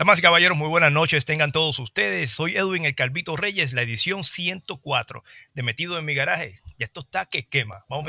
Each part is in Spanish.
Damas y caballeros, muy buenas noches. Tengan todos ustedes. Soy Edwin El Calvito Reyes, la edición 104 de Metido en mi garaje. Y esto está que quema. Vamos a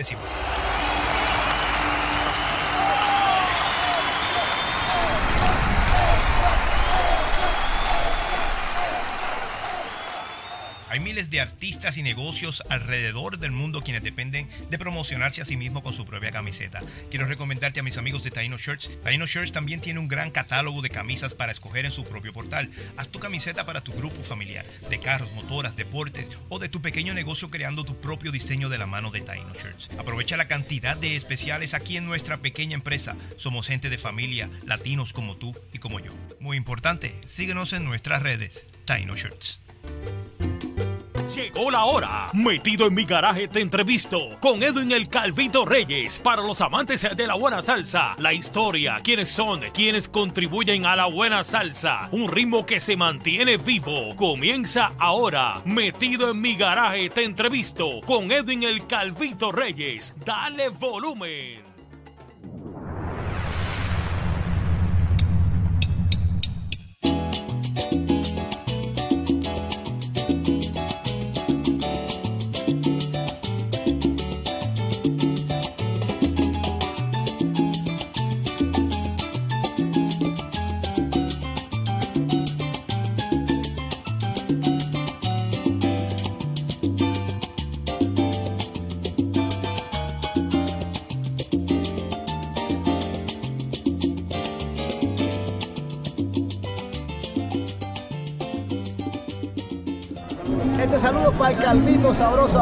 Hay miles de artistas y negocios alrededor del mundo quienes dependen de promocionarse a sí mismos con su propia camiseta. Quiero recomendarte a mis amigos de Taino Shirts. Taino Shirts también tiene un gran catálogo de camisas para escoger en su propio portal. Haz tu camiseta para tu grupo familiar, de carros, motoras, deportes o de tu pequeño negocio creando tu propio diseño de la mano de Taino Shirts. Aprovecha la cantidad de especiales aquí en nuestra pequeña empresa. Somos gente de familia, latinos como tú y como yo. Muy importante, síguenos en nuestras redes. Taino Shirts. Llegó la hora. Metido en mi garaje te entrevisto con Edwin el Calvito Reyes. Para los amantes de la buena salsa, la historia, quiénes son, quienes contribuyen a la buena salsa. Un ritmo que se mantiene vivo. Comienza ahora. Metido en mi garaje te entrevisto con Edwin el Calvito Reyes. Dale volumen.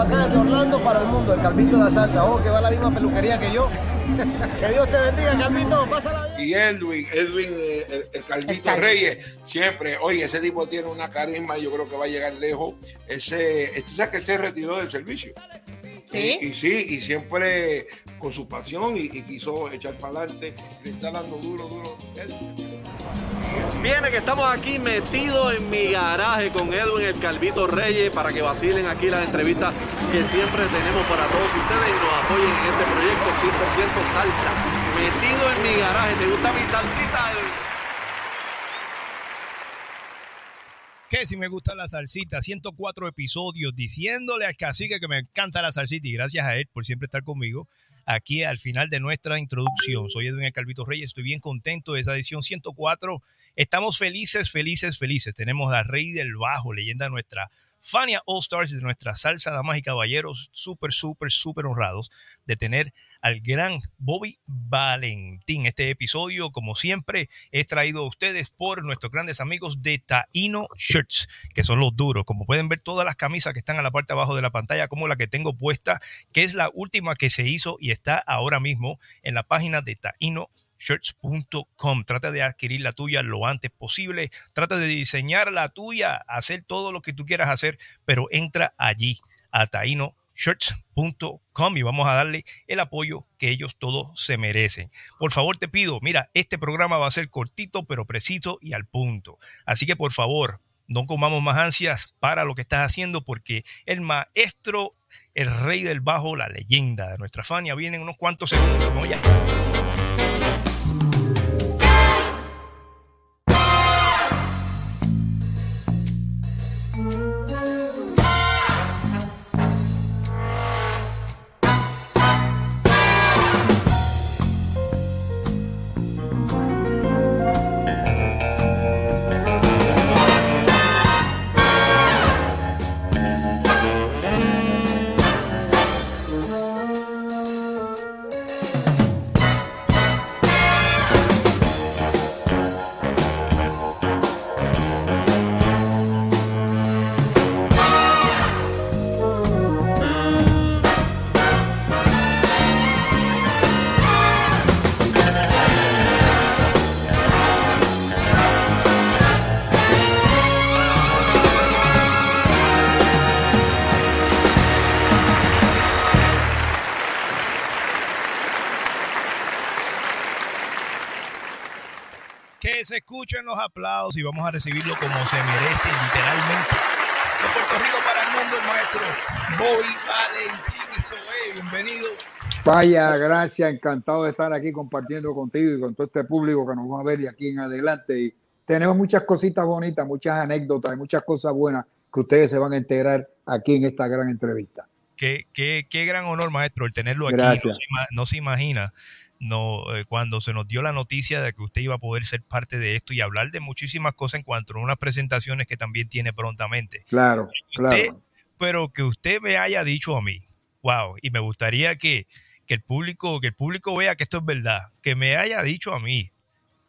Acá de Orlando para el mundo, el Calvito de la salsa. Oh, que va a la misma peluquería que yo. que Dios te bendiga, Calvito. Pásala bien. Y Edwin, Edwin, eh, el, el Calvito Reyes, siempre, oye, ese tipo tiene una carisma, yo creo que va a llegar lejos. Ese, tú sabes que él se retiró del servicio. ¿Sí? Y, y sí, y siempre con su pasión y, y quiso echar para adelante, le está dando duro, duro. Él- Viene que estamos aquí metidos en mi garaje con Edwin el Calvito Reyes para que vacilen aquí las entrevistas que siempre tenemos para todos ustedes y nos apoyen en este proyecto 100% salsa. Metido en mi garaje, ¿te gusta mi salsita? Edwin? Que si me gusta la salsita, 104 episodios diciéndole al cacique que me encanta la salsita y gracias a él por siempre estar conmigo aquí al final de nuestra introducción. Soy Edwin Calvito Reyes, estoy bien contento de esa edición 104. Estamos felices, felices, felices. Tenemos a Rey del Bajo, leyenda nuestra Fania All Stars de nuestra salsa, damas y caballeros, súper, súper, súper honrados de tener al gran Bobby Valentín. Este episodio, como siempre, es traído a ustedes por nuestros grandes amigos de Taino Shirts, que son los duros. Como pueden ver, todas las camisas que están a la parte abajo de la pantalla, como la que tengo puesta, que es la última que se hizo y está ahora mismo en la página de Taino shirts.com. Trata de adquirir la tuya lo antes posible. Trata de diseñar la tuya, hacer todo lo que tú quieras hacer, pero entra allí a tainoshirts.com y vamos a darle el apoyo que ellos todos se merecen. Por favor, te pido, mira, este programa va a ser cortito, pero preciso y al punto. Así que por favor, no comamos más ansias para lo que estás haciendo porque el maestro, el rey del bajo, la leyenda de nuestra Fania viene en unos cuantos segundos. Vamos ya. Escuchen los aplausos y vamos a recibirlo como se merece, literalmente. De Puerto Rico para el mundo, el maestro Bobby Valentín. Bienvenido. Vaya, gracias, encantado de estar aquí compartiendo contigo y con todo este público que nos va a ver de aquí en adelante. Y tenemos muchas cositas bonitas, muchas anécdotas y muchas cosas buenas que ustedes se van a enterar aquí en esta gran entrevista. Qué, qué, qué gran honor, maestro, el tenerlo aquí. Gracias. No, se, imagina no, eh, cuando se nos dio la noticia de que usted iba a poder ser parte de esto y hablar de muchísimas cosas en cuanto a unas presentaciones que también tiene prontamente. Claro, claro. Pero que usted me haya dicho a mí, wow, y me gustaría que, que el público, que el público vea que esto es verdad, que me haya dicho a mí,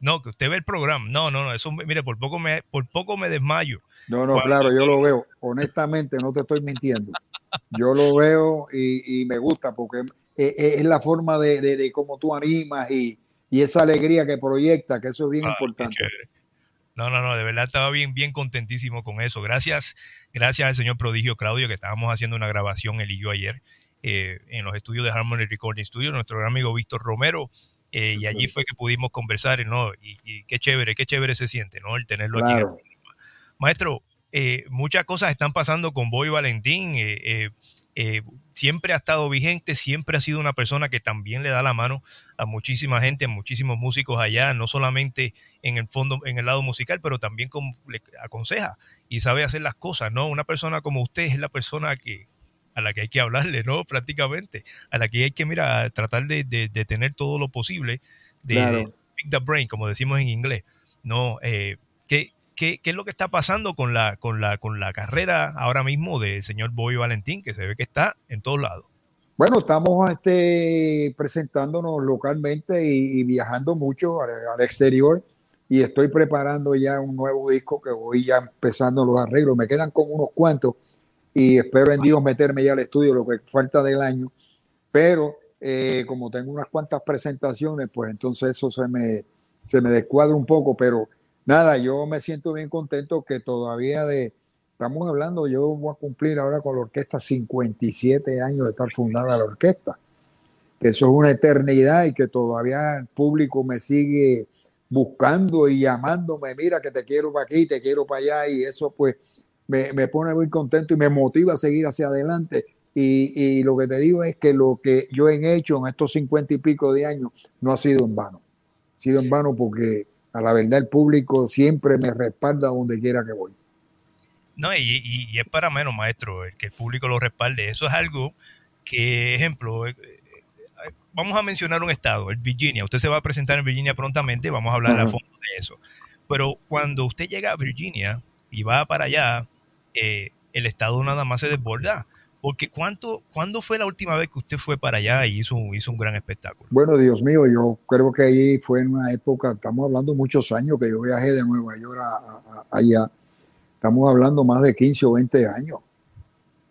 no, que usted ve el programa. No, no, no, eso, mire, por poco me, por poco me desmayo. No, no, claro, yo lo veo. Honestamente, no te estoy mintiendo. Yo lo veo y, me gusta porque es, la forma de, de, cómo tú animas y, esa alegría que proyecta, que eso es bien ah, importante. No, no, no, de verdad estaba bien, bien contentísimo con eso. Gracias, gracias al señor prodigio Claudio, que estábamos haciendo una grabación él y yo ayer eh, en los estudios de Harmony Recording Studio, nuestro gran amigo Víctor Romero, eh, y allí fue que pudimos conversar, ¿no? Y, qué chévere, qué chévere se siente, ¿no? El tenerlo aquí. Maestro, eh, muchas cosas están pasando con Boy Valentín. Eh, siempre ha estado vigente, siempre ha sido una persona que también le da la mano a muchísima gente, a muchísimos músicos allá, no solamente en el fondo, en el lado musical, pero también como le aconseja y sabe hacer las cosas, ¿no? Una persona como usted es la persona que, a la que hay que hablarle, ¿no? Prácticamente, a la que hay que, mira, tratar de, tener todo lo posible, de, pick the brain, como decimos en inglés, ¿no? Eh, ¿qué, es lo que está pasando con la, con la, con la carrera ahora mismo del señor Bobby Valentín, que se ve que está en todos lados? Bueno, estamos este, presentándonos localmente y, viajando mucho al, exterior y estoy preparando ya un nuevo disco que voy ya empezando los arreglos. Me quedan como unos cuantos y espero en Dios meterme ya al estudio lo que falta del año, pero eh, como tengo unas cuantas presentaciones, pues entonces eso se me, se me descuadra un poco, pero nada, yo me siento bien contento que todavía estamos hablando, yo voy a cumplir ahora con la orquesta 57 años de estar fundada la orquesta, que eso es una eternidad y que todavía el público me sigue buscando y llamándome, mira que te quiero para aquí, te quiero para allá y eso pues me, pone muy contento y me motiva a seguir hacia adelante. Y, lo que te digo es que lo que yo he hecho en estos cincuenta y pico de años no ha sido en vano. Ha sido en vano porque a la verdad el público siempre me respalda donde quiera que voy. No, y, es para menos, maestro, el que el público lo respalde. Eso es algo que, ejemplo, eh, eh, vamos a mencionar un estado, el Virginia. Usted se va a presentar en Virginia prontamente, vamos a hablar a fondo de eso. Pero cuando usted llega a Virginia y va para allá, eh, el Estado nada más se desborda. Porque ¿cuánto, ¿cuándo fue la última vez que usted fue para allá y hizo, hizo un gran espectáculo? Bueno, Dios mío, yo creo que ahí fue en una época, estamos hablando muchos años que yo viajé de Nueva York a, allá. Estamos hablando más de 15 o 20 años.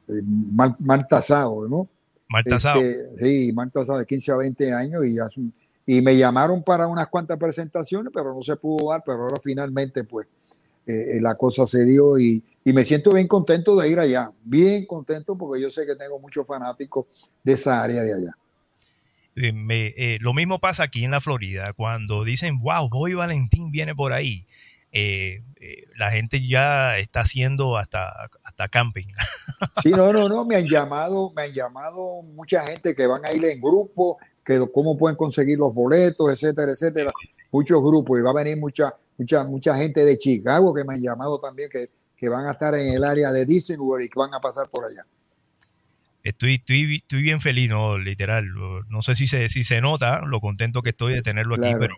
Eh, mal, mal, tasado, ¿no? Mal tasado. Este, sí, mal tasado de 15 a 20 años y, y me llamaron para unas cuantas presentaciones, pero no se pudo dar, pero ahora finalmente pues eh, la cosa se dio y, me siento bien contento de ir allá, bien contento porque yo sé que tengo muchos fanáticos de esa área de allá. Eh, eh, lo mismo pasa aquí en la Florida, cuando dicen, wow, Boy Valentín viene por ahí. la gente ya está haciendo hasta, hasta camping. Sí, no, no, no, me han llamado, me han llamado mucha gente que van a ir en grupo, que cómo pueden conseguir los boletos, etcétera, etcétera. Muchos grupos y va a venir mucha, mucha, mucha gente de Chicago que me han llamado también que, que van a estar en el área de Disney World y que van a pasar por allá. Estoy, estoy, estoy bien feliz, ¿no? Literal. No sé si se, si se nota lo contento que estoy de tenerlo aquí, pero,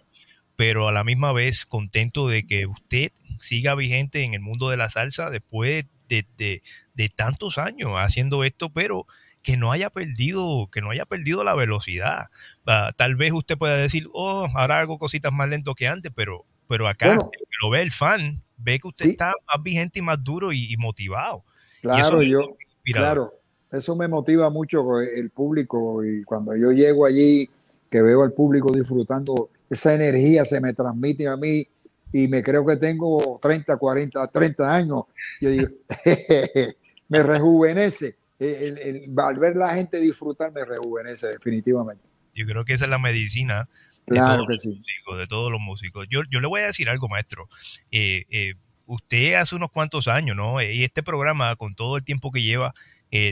pero a la misma vez contento de que usted siga vigente en el mundo de la salsa después de, de, de tantos años haciendo esto, pero que no haya perdido, que no haya perdido la velocidad. Ah, tal vez usted pueda decir, oh, ahora hago cositas más lento que antes, pero pero acá lo ve el fan, ve que usted está más vigente y más duro y, motivado. Claro, yo, claro, eso me motiva mucho el público y cuando yo llego allí, que veo al público disfrutando, esa energía se me transmite a mí y me creo que tengo 30, 40, 30 años. Yo digo, me rejuvenece. El, al ver la gente disfrutar me rejuvenece definitivamente. Yo creo que esa es la medicina Claro que sí. de todos los músicos. Yo, yo le voy a decir algo, maestro. Eh, eh, usted hace unos cuantos años, ¿no? Eh, y este programa, con todo el tiempo que lleva,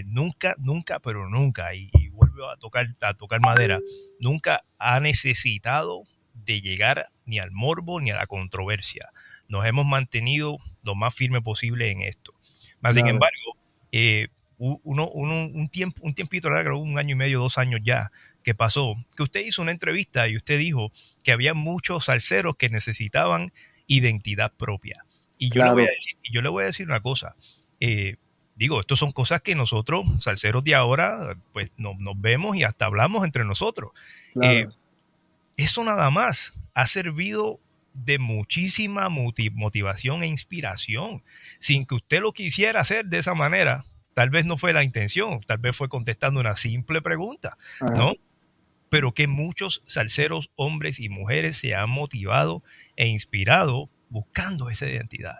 nunca, nunca, pero nunca, y, vuelvo a tocar, a tocar madera, nunca ha necesitado de llegar ni al morbo ni a la controversia. Nos hemos mantenido lo más firme posible en esto. Más sin embargo, eh, uno, un, tiempo, un tiempito largo, un año y medio, dos años ya, que pasó, que usted hizo una entrevista y usted dijo que había muchos salseros que necesitaban identidad propia. Y yo, le, voy a decir, y yo le voy a decir una cosa. Eh, digo, esto son cosas que nosotros, salseros de ahora, pues nos vemos y hasta hablamos entre nosotros. Eh, eso nada más ha servido de muchísima motivación e inspiración, sin que usted lo quisiera hacer de esa manera. Tal vez no fue la intención, tal vez fue contestando una simple pregunta, ¿no? Pero que muchos salseros, hombres y mujeres, se han motivado e inspirado buscando esa identidad.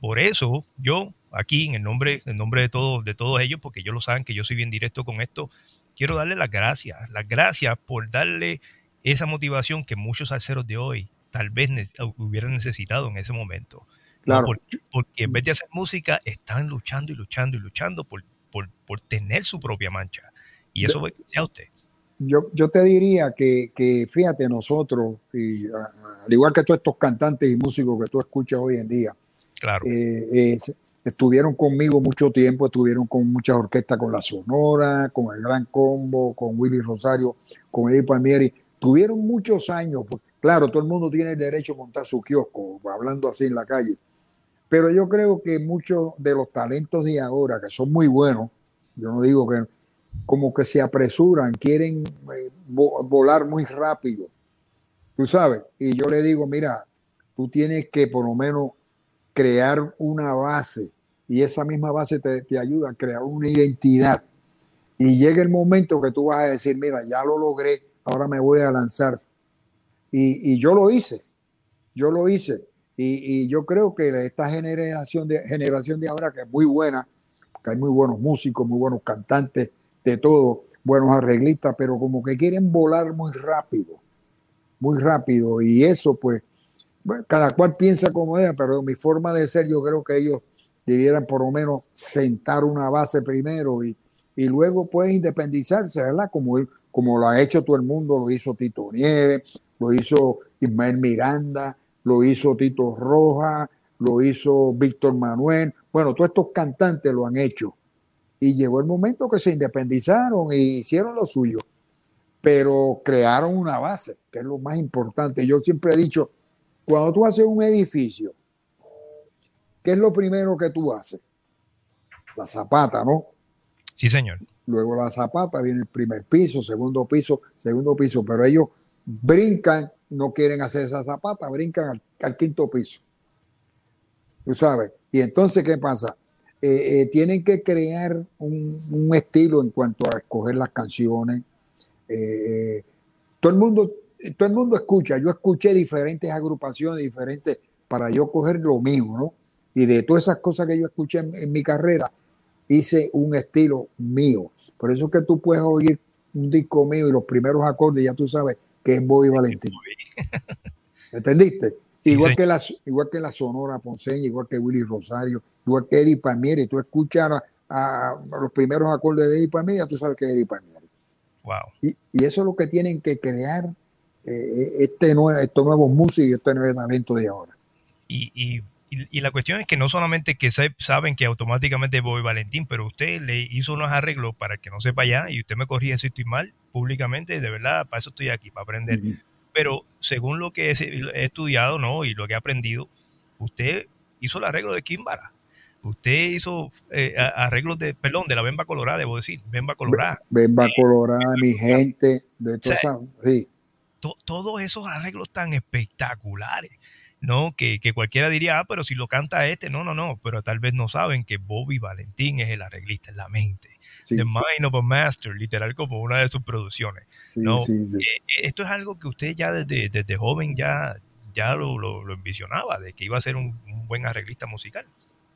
Por eso yo aquí en el nombre, en nombre de todos, de todos ellos, porque ellos lo saben que yo soy bien directo con esto, quiero darle las gracias, las gracias por darle esa motivación que muchos salseros de hoy tal vez hubieran necesitado en ese momento. Claro. Porque, en vez de hacer música, están luchando y luchando y luchando por, por, tener su propia mancha. Y eso fue a usted. Yo, yo te diría que, que fíjate, nosotros, y, al igual que todos estos cantantes y músicos que tú escuchas hoy en día, claro. Eh, estuvieron conmigo mucho tiempo, estuvieron con muchas orquestas, con la Sonora, con el Gran Combo, con Willy Rosario, con Eddie Palmieri. Tuvieron muchos años, pues, claro, todo el mundo tiene el derecho a montar su kiosco, hablando así en la calle, pero yo creo que muchos de los talentos de ahora, que son muy buenos, yo no digo que como que se apresuran, quieren eh, volar muy rápido, tú sabes, y yo le digo, mira, tú tienes que por lo menos crear una base y esa misma base te, ayuda a crear una identidad. Y llega el momento que tú vas a decir, mira, ya lo logré, ahora me voy a lanzar. Y yo lo hice, yo lo hice. Y, yo creo que esta generación de, generación de ahora, que es muy buena, que hay muy buenos músicos, muy buenos cantantes, de todo, buenos arreglistas, pero como que quieren volar muy rápido, muy rápido. Y eso, pues, cada cual piensa como ella, pero mi forma de ser, yo creo que ellos debieran por lo menos sentar una base primero y, y luego, pues, independizarse, ¿verdad? Como, como lo ha hecho todo el mundo, lo hizo Tito Nieves, lo hizo Ismael Miranda, lo hizo Tito Roja, lo hizo Víctor Manuel. Bueno, todos estos cantantes lo han hecho. Y llegó el momento que se independizaron y hicieron lo suyo. Pero crearon una base, que es lo más importante. Yo siempre he dicho, cuando tú haces un edificio, ¿qué es lo primero que tú haces? La zapata, ¿no? Sí, señor. Luego la zapata viene el primer piso, segundo piso, segundo piso, pero ellos brincan no quieren hacer esa zapata, brincan al, quinto piso. Tú sabes. Y entonces, ¿qué pasa? Eh, eh, tienen que crear un, estilo en cuanto a escoger las canciones. Eh, todo, el mundo, todo el mundo escucha. Yo escuché diferentes agrupaciones, diferentes, para yo coger lo mío, ¿no? Y de todas esas cosas que yo escuché en, mi carrera, hice un estilo mío. Por eso es que tú puedes oír un disco mío y los primeros acordes, ya tú sabes que es Bobby Valentín. ¿Entendiste? igual, que la, igual que la Sonora Ponceña, igual que Willy Rosario, igual que Eddie Palmieri. Tú escuchas a, los primeros acordes de Eddie Palmieri, tú sabes que es Eddie Palmieri. Wow. Y, eso es lo que tienen que crear eh, este nuevo, estos nuevos músicos y este nuevo talento de ahora. Y, y, la cuestión es que no solamente que saben que automáticamente Bobby Valentín, pero usted le hizo unos arreglos para que no sepa ya, y usted me corría si estoy mal, públicamente, de verdad, para eso estoy aquí, para aprender. Pero según lo que he, estudiado ¿no? y lo que he aprendido, usted hizo el arreglo de Kimbara. Usted hizo eh, arreglos de, perdón, de la Bemba Colorada, debo decir, Bemba Colorada. Bemba Colorada, mi gente, de todo sí. todos esos arreglos tan espectaculares, ¿no? Que, cualquiera diría, ah, pero si lo canta este, no, no, no, pero tal vez no saben que Bobby Valentín es el arreglista en la mente. The Mind of a Master, literal como una de sus producciones. ¿no? Eh, eh, esto es algo que usted ya desde, desde joven ya, ya lo, lo, envisionaba, de que iba a ser un, buen arreglista musical.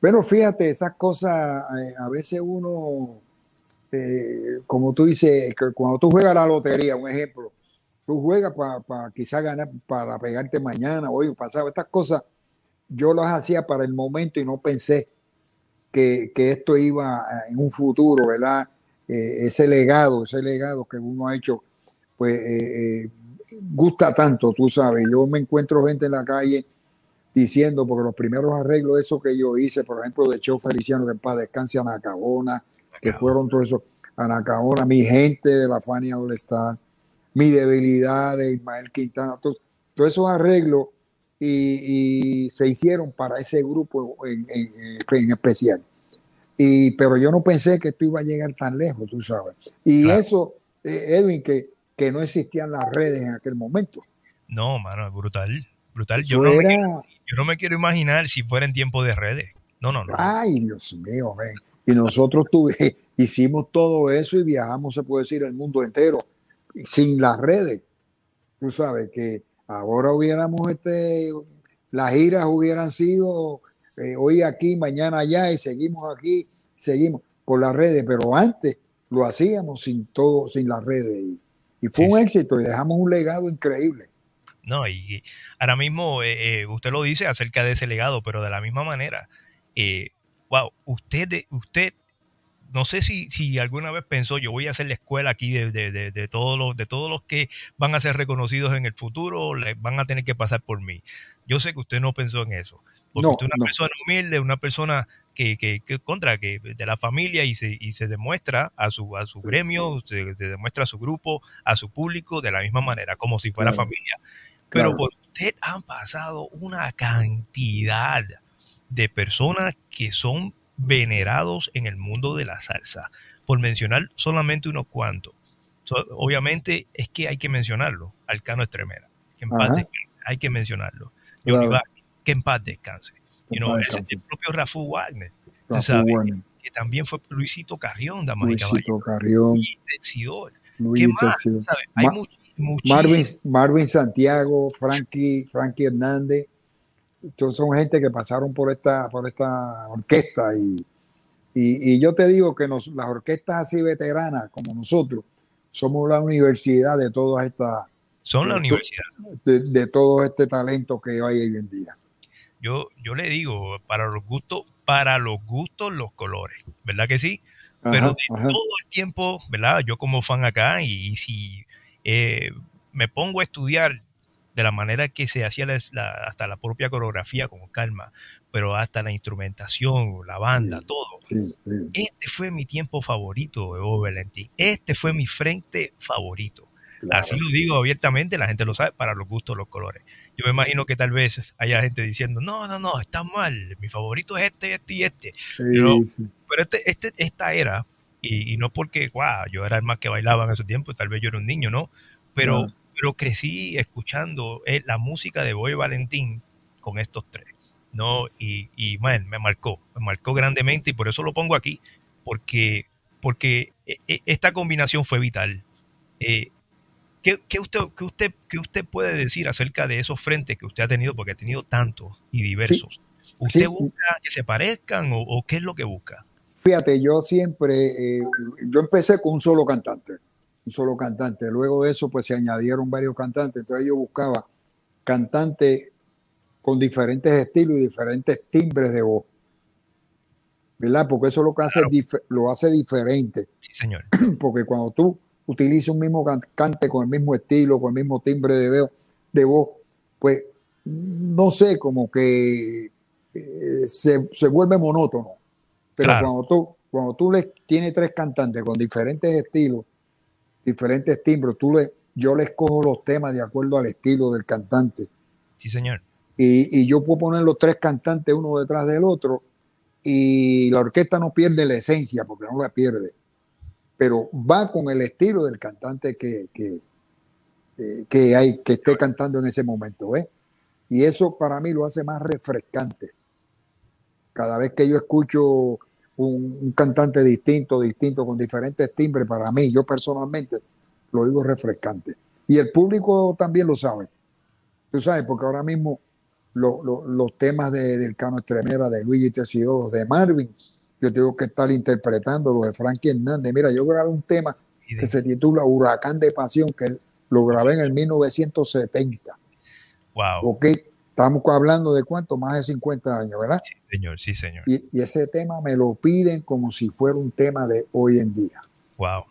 Pero fíjate, esas cosas, eh, a veces uno, como tú dices, cuando tú juegas la lotería, un ejemplo, tú juegas para pa, quizás ganar, para pegarte mañana, hoy, pasado, estas cosas, yo las hacía para el momento y no pensé que, esto iba en un futuro, ¿verdad? Eh, ese legado, ese legado que uno ha hecho, pues eh, eh, gusta tanto, tú sabes. Yo me encuentro gente en la calle diciendo, porque los primeros arreglos, eso que yo hice, por ejemplo, de Cheo Feliciano, que en paz descanse, Anacabona, que fueron todos esos, Anacabona, mi gente de la Fania All Star, mi debilidad de Ismael Quintana, todos, esos arreglos y, se hicieron para ese grupo en, especial. Y, pero yo no pensé que esto iba a llegar tan lejos, tú sabes. Y eso, eh, Edwin, que, que no existían las redes en aquel momento. No, mano, es brutal. Brutal. Yo no, me, yo no me quiero imaginar si fuera en tiempo de redes. No, no, no. Ay, Dios mío, ven. Y nosotros tuve, hicimos todo eso y viajamos, se puede decir, el mundo entero, sin las redes. Tú sabes que ahora hubiéramos, este, las giras hubieran sido eh, hoy aquí, mañana allá y seguimos aquí, seguimos por las redes, pero antes lo hacíamos sin todo, sin las redes. Y, fue un éxito y dejamos un legado increíble. No, y ahora mismo eh, eh, usted lo dice acerca de ese legado, pero de la misma manera, wow, usted, usted no sé si, si alguna vez pensó, yo voy a hacer la escuela aquí de, de, de, todos los, de todos los que van a ser reconocidos en el futuro, van a tener que pasar por mí. Yo sé que usted no pensó en eso. Porque usted es una persona humilde, una persona que, que, contra, que de la familia y se, y se demuestra a su, a su gremio, se, demuestra a su grupo, a su público de la misma manera, como si fuera familia. Pero por usted han pasado una cantidad de personas que son venerados en el mundo de la salsa, por mencionar solamente unos cuantos. obviamente es que hay que mencionarlo, Alcano Estremera, que en paz descanse, hay que mencionarlo. que en paz descanse. Y no, el, propio Rafu Wagner, que también fue Luisito Carrión, damas Luisito Carrión. Y ¿Qué más? Hay Marvin, Marvin Santiago, Frankie, Frankie Hernández, son gente que pasaron por esta, por esta orquesta y, y, yo te digo que las orquestas así veteranas como nosotros somos la universidad de todas estas... Son la universidad. De, todo este talento que hay hoy en día. Yo, yo le digo, para los gustos, para los gustos, los colores, ¿verdad que sí? Pero de todo el tiempo, ¿verdad? Yo como fan acá y, si eh, me pongo a estudiar de la manera que se hacía hasta la propia coreografía con calma, pero hasta la instrumentación, la banda, todo. Este fue mi tiempo favorito, Evo Valentín. Este fue mi frente favorito. Así lo digo abiertamente, la gente lo sabe, para los gustos, los colores. Yo me imagino que tal vez haya gente diciendo, no, no, no, está mal, mi favorito es este, este y este. pero, este, este, esta era, y, no porque, wow, yo era el más que bailaba en ese tiempo, tal vez yo era un niño, ¿no? Pero pero crecí escuchando eh, la música de Boy Valentín con estos tres, ¿no? Y, y man, me marcó, me marcó grandemente y por eso lo pongo aquí, porque, porque eh, eh, esta combinación fue vital. ¿qué, usted, qué, usted, ¿Qué usted puede decir acerca de esos frentes que usted ha tenido, porque ha tenido tantos y diversos? ¿Usted busca que se parezcan o, qué es lo que busca? Fíjate, yo siempre, yo empecé con un solo cantante un solo cantante. Luego de eso, pues se añadieron varios cantantes. Entonces yo buscaba cantantes con diferentes estilos y diferentes timbres de voz. ¿Verdad? Porque eso lo que hace, lo hace diferente. Sí, señor. Porque cuando tú utilizas un mismo cantante con el mismo estilo, con el mismo timbre de, de voz, pues no sé, como que eh, se, se, vuelve monótono. Pero cuando tú, cuando tú le tienes tres cantantes con diferentes estilos diferentes timbres. Tú le, yo les cojo los temas de acuerdo al estilo del cantante. Sí, señor. Y, yo puedo poner los tres cantantes uno detrás del otro y la orquesta no pierde la esencia porque no la pierde, pero va con el estilo del cantante que, que, que hay, que esté cantando en ese momento. Y eso para mí lo hace más refrescante. Cada vez que yo escucho un, cantante distinto, distinto, con diferentes timbres, para mí, yo personalmente, lo digo refrescante. Y el público también lo sabe. Tú sabes, porque ahora mismo los temas de, del Cano Estremera, de Luigi Tessido, de Marvin, yo tengo que estar interpretando los de Frankie Hernández. Mira, yo grabé un tema que se titula Huracán de Pasión, que lo grabé en el 1970. Wow. Ok, Estamos hablando de cuánto, más de 50 años, ¿verdad? Sí, señor, sí, señor. Y, ese tema me lo piden como si fuera un tema de hoy en día. Wow.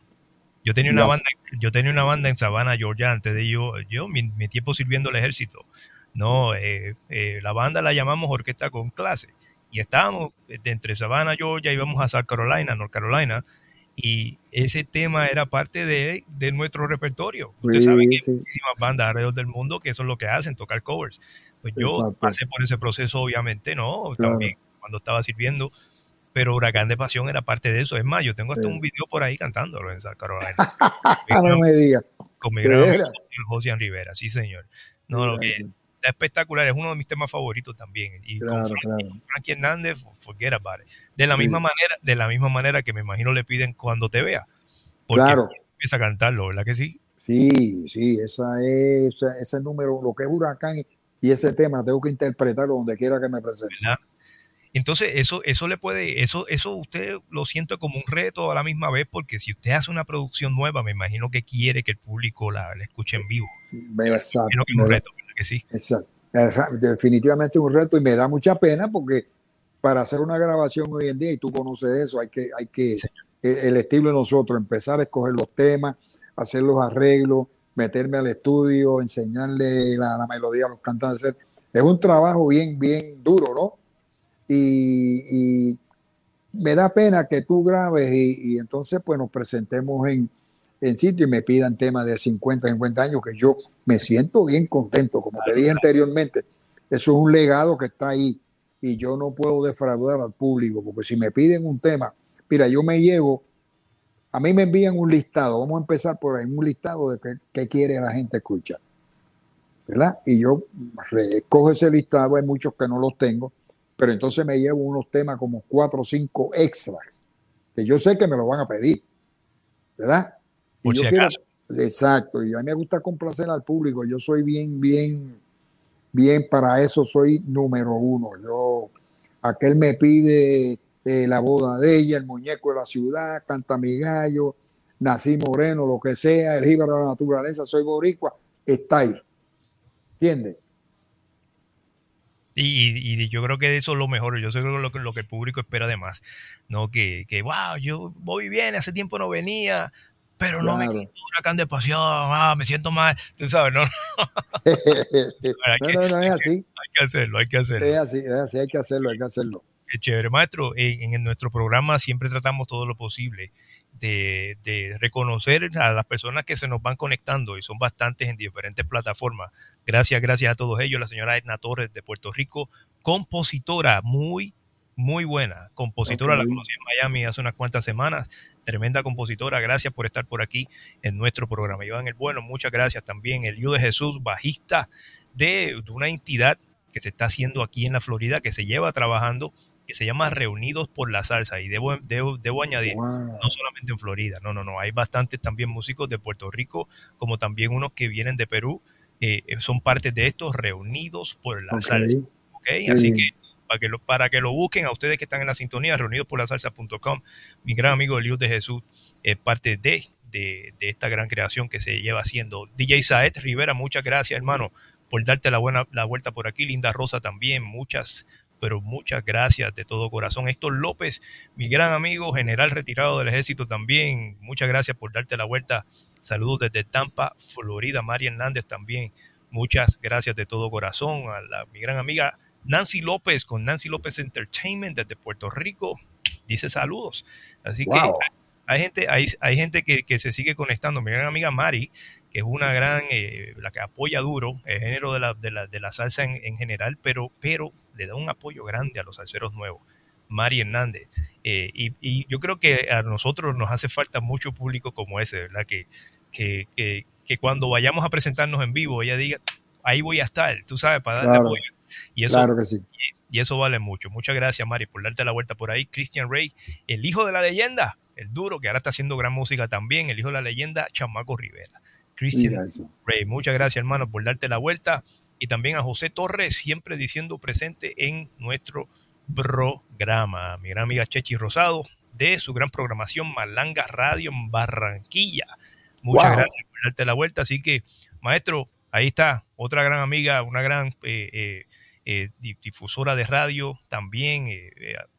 Yo tenía una banda, yo tenía una banda en Savannah, Georgia, antes de yo, yo mi, tiempo sirviendo el ejército. No, eh, eh, la banda la llamamos Orquesta con Clase. Y estábamos de entre Savannah, Georgia, íbamos a South Carolina, North Carolina, y ese tema era parte de, de nuestro repertorio. Usted sabe que hay muchísimas bandas alrededor del mundo que eso es lo que hacen, tocar covers. Pues yo pasé por ese proceso, obviamente, ¿no? También cuando estaba sirviendo, pero Huracán de Pasión era parte de eso. Es más, yo tengo hasta un video por ahí cantándolo en South Carolina. no me digas. Con mi gran José Rivera, sí, señor. No, lo que está espectacular, es uno de mis temas favoritos también. Y con Frankie, Hernández, forget about it. De la misma manera, de la misma manera que me imagino le piden cuando te vea. Porque claro. empieza a cantarlo, ¿verdad que sí? Sí, sí, esa es, ese número, lo que es Huracán y ese tema tengo que interpretarlo donde quiera que me presente. Entonces, eso, eso le puede, eso, eso usted lo siente como un reto a la misma vez, porque si usted hace una producción nueva, me imagino que quiere que el público la, escuche en vivo. Exacto. Reto, que sí. Exacto. Definitivamente es un reto y me da mucha pena porque para hacer una grabación hoy en día, y tú conoces eso, hay que, hay que, el estilo de nosotros, empezar a escoger los temas, hacer los arreglos, meterme al estudio, enseñarle la, melodía a los cantantes. Es un trabajo bien, bien duro, ¿no? Y, me da pena que tú grabes y, entonces pues nos presentemos en, en sitio y me pidan temas de 50, 50 años, que yo me siento bien contento, como te dije anteriormente, eso es un legado que está ahí y yo no puedo defraudar al público, porque si me piden un tema, mira, yo me llevo a mí me envían un listado, vamos a empezar por ahí, un listado de qué, quiere la gente escuchar. ¿Verdad? Y yo recojo ese listado, hay muchos que no los tengo, pero entonces me llevo unos temas como cuatro o cinco extras, que yo sé que me lo van a pedir. ¿Verdad? Y yo exacto, y a mí me gusta complacer al público, yo soy bien, bien, bien para eso, soy número uno. Yo, aquel me pide la boda de ella, el muñeco de la ciudad, canta mi gallo, nací moreno, lo que sea, el jíbaro de la naturaleza, soy boricua, está ahí. ¿Entiendes? Y, yo creo que eso es lo mejor. Yo que lo, lo que el público espera además. ¿no? Que, que, wow, yo voy bien, hace tiempo no venía, pero no me un huracán de pasión, ah, me siento mal. Tú sabes, no. no, no, no, es así. Hay que hacerlo, hay que hacerlo. Es así, es así, hay que hacerlo, hay que hacerlo chévere, maestro. En, nuestro programa siempre tratamos todo lo posible de, reconocer a las personas que se nos van conectando y son bastantes en diferentes plataformas. Gracias, gracias a todos ellos. La señora Edna Torres de Puerto Rico, compositora muy, muy buena. Compositora, la conocí en Miami hace unas cuantas semanas. Tremenda compositora. Gracias por estar por aquí en nuestro programa. Iván el Bueno, muchas gracias también. El de Jesús, bajista de, de una entidad que se está haciendo aquí en la Florida, que se lleva trabajando que se llama Reunidos por la Salsa. Y debo, debo, añadir, no solamente en Florida, no, no, no, hay bastantes también músicos de Puerto Rico, como también unos que vienen de Perú, eh, eh, son parte de estos Reunidos por la Salsa. ¿okay? Así que para que, lo, para que lo busquen a ustedes que están en la sintonía, reunidos por la salsa.com, mi gran amigo Eliud de Jesús es parte de, de, de, esta gran creación que se lleva haciendo. DJ Saed Rivera, muchas gracias hermano por darte la buena la vuelta por aquí. Linda Rosa también, muchas pero muchas gracias de todo corazón. Héctor López, mi gran amigo, general retirado del ejército también, muchas gracias por darte la vuelta. Saludos desde Tampa, Florida. María Hernández también, muchas gracias de todo corazón. A la, mi gran amiga Nancy López con Nancy López Entertainment desde Puerto Rico, dice saludos. Así que hay gente, hay, hay gente que, que, se sigue conectando. Mi gran amiga Mari, que es una gran, eh, la que apoya duro el género de la, de la, de la salsa en, en, general, pero, pero le da un apoyo grande a los salseros nuevos. Mari Hernández. Eh, y, yo creo que a nosotros nos hace falta mucho público como ese, ¿verdad? Que, que, que, cuando vayamos a presentarnos en vivo, ella diga, ahí voy a estar, tú sabes, para darle apoyo. Y eso, claro que sí. Y, eso vale mucho. Muchas gracias, Mari, por darte la vuelta por ahí. Christian Rey, el hijo de la leyenda, el duro, que ahora está haciendo gran música también, el hijo de la leyenda, Chamaco Rivera. Christian Rey, muchas gracias, hermano, por darte la vuelta y también a José Torres, siempre diciendo presente en nuestro programa. Mi gran amiga Chechi Rosado, de su gran programación Malanga Radio en Barranquilla. Muchas gracias por darte la vuelta. Así que, maestro, ahí está, otra gran amiga, una gran eh, eh, eh, difusora de radio, también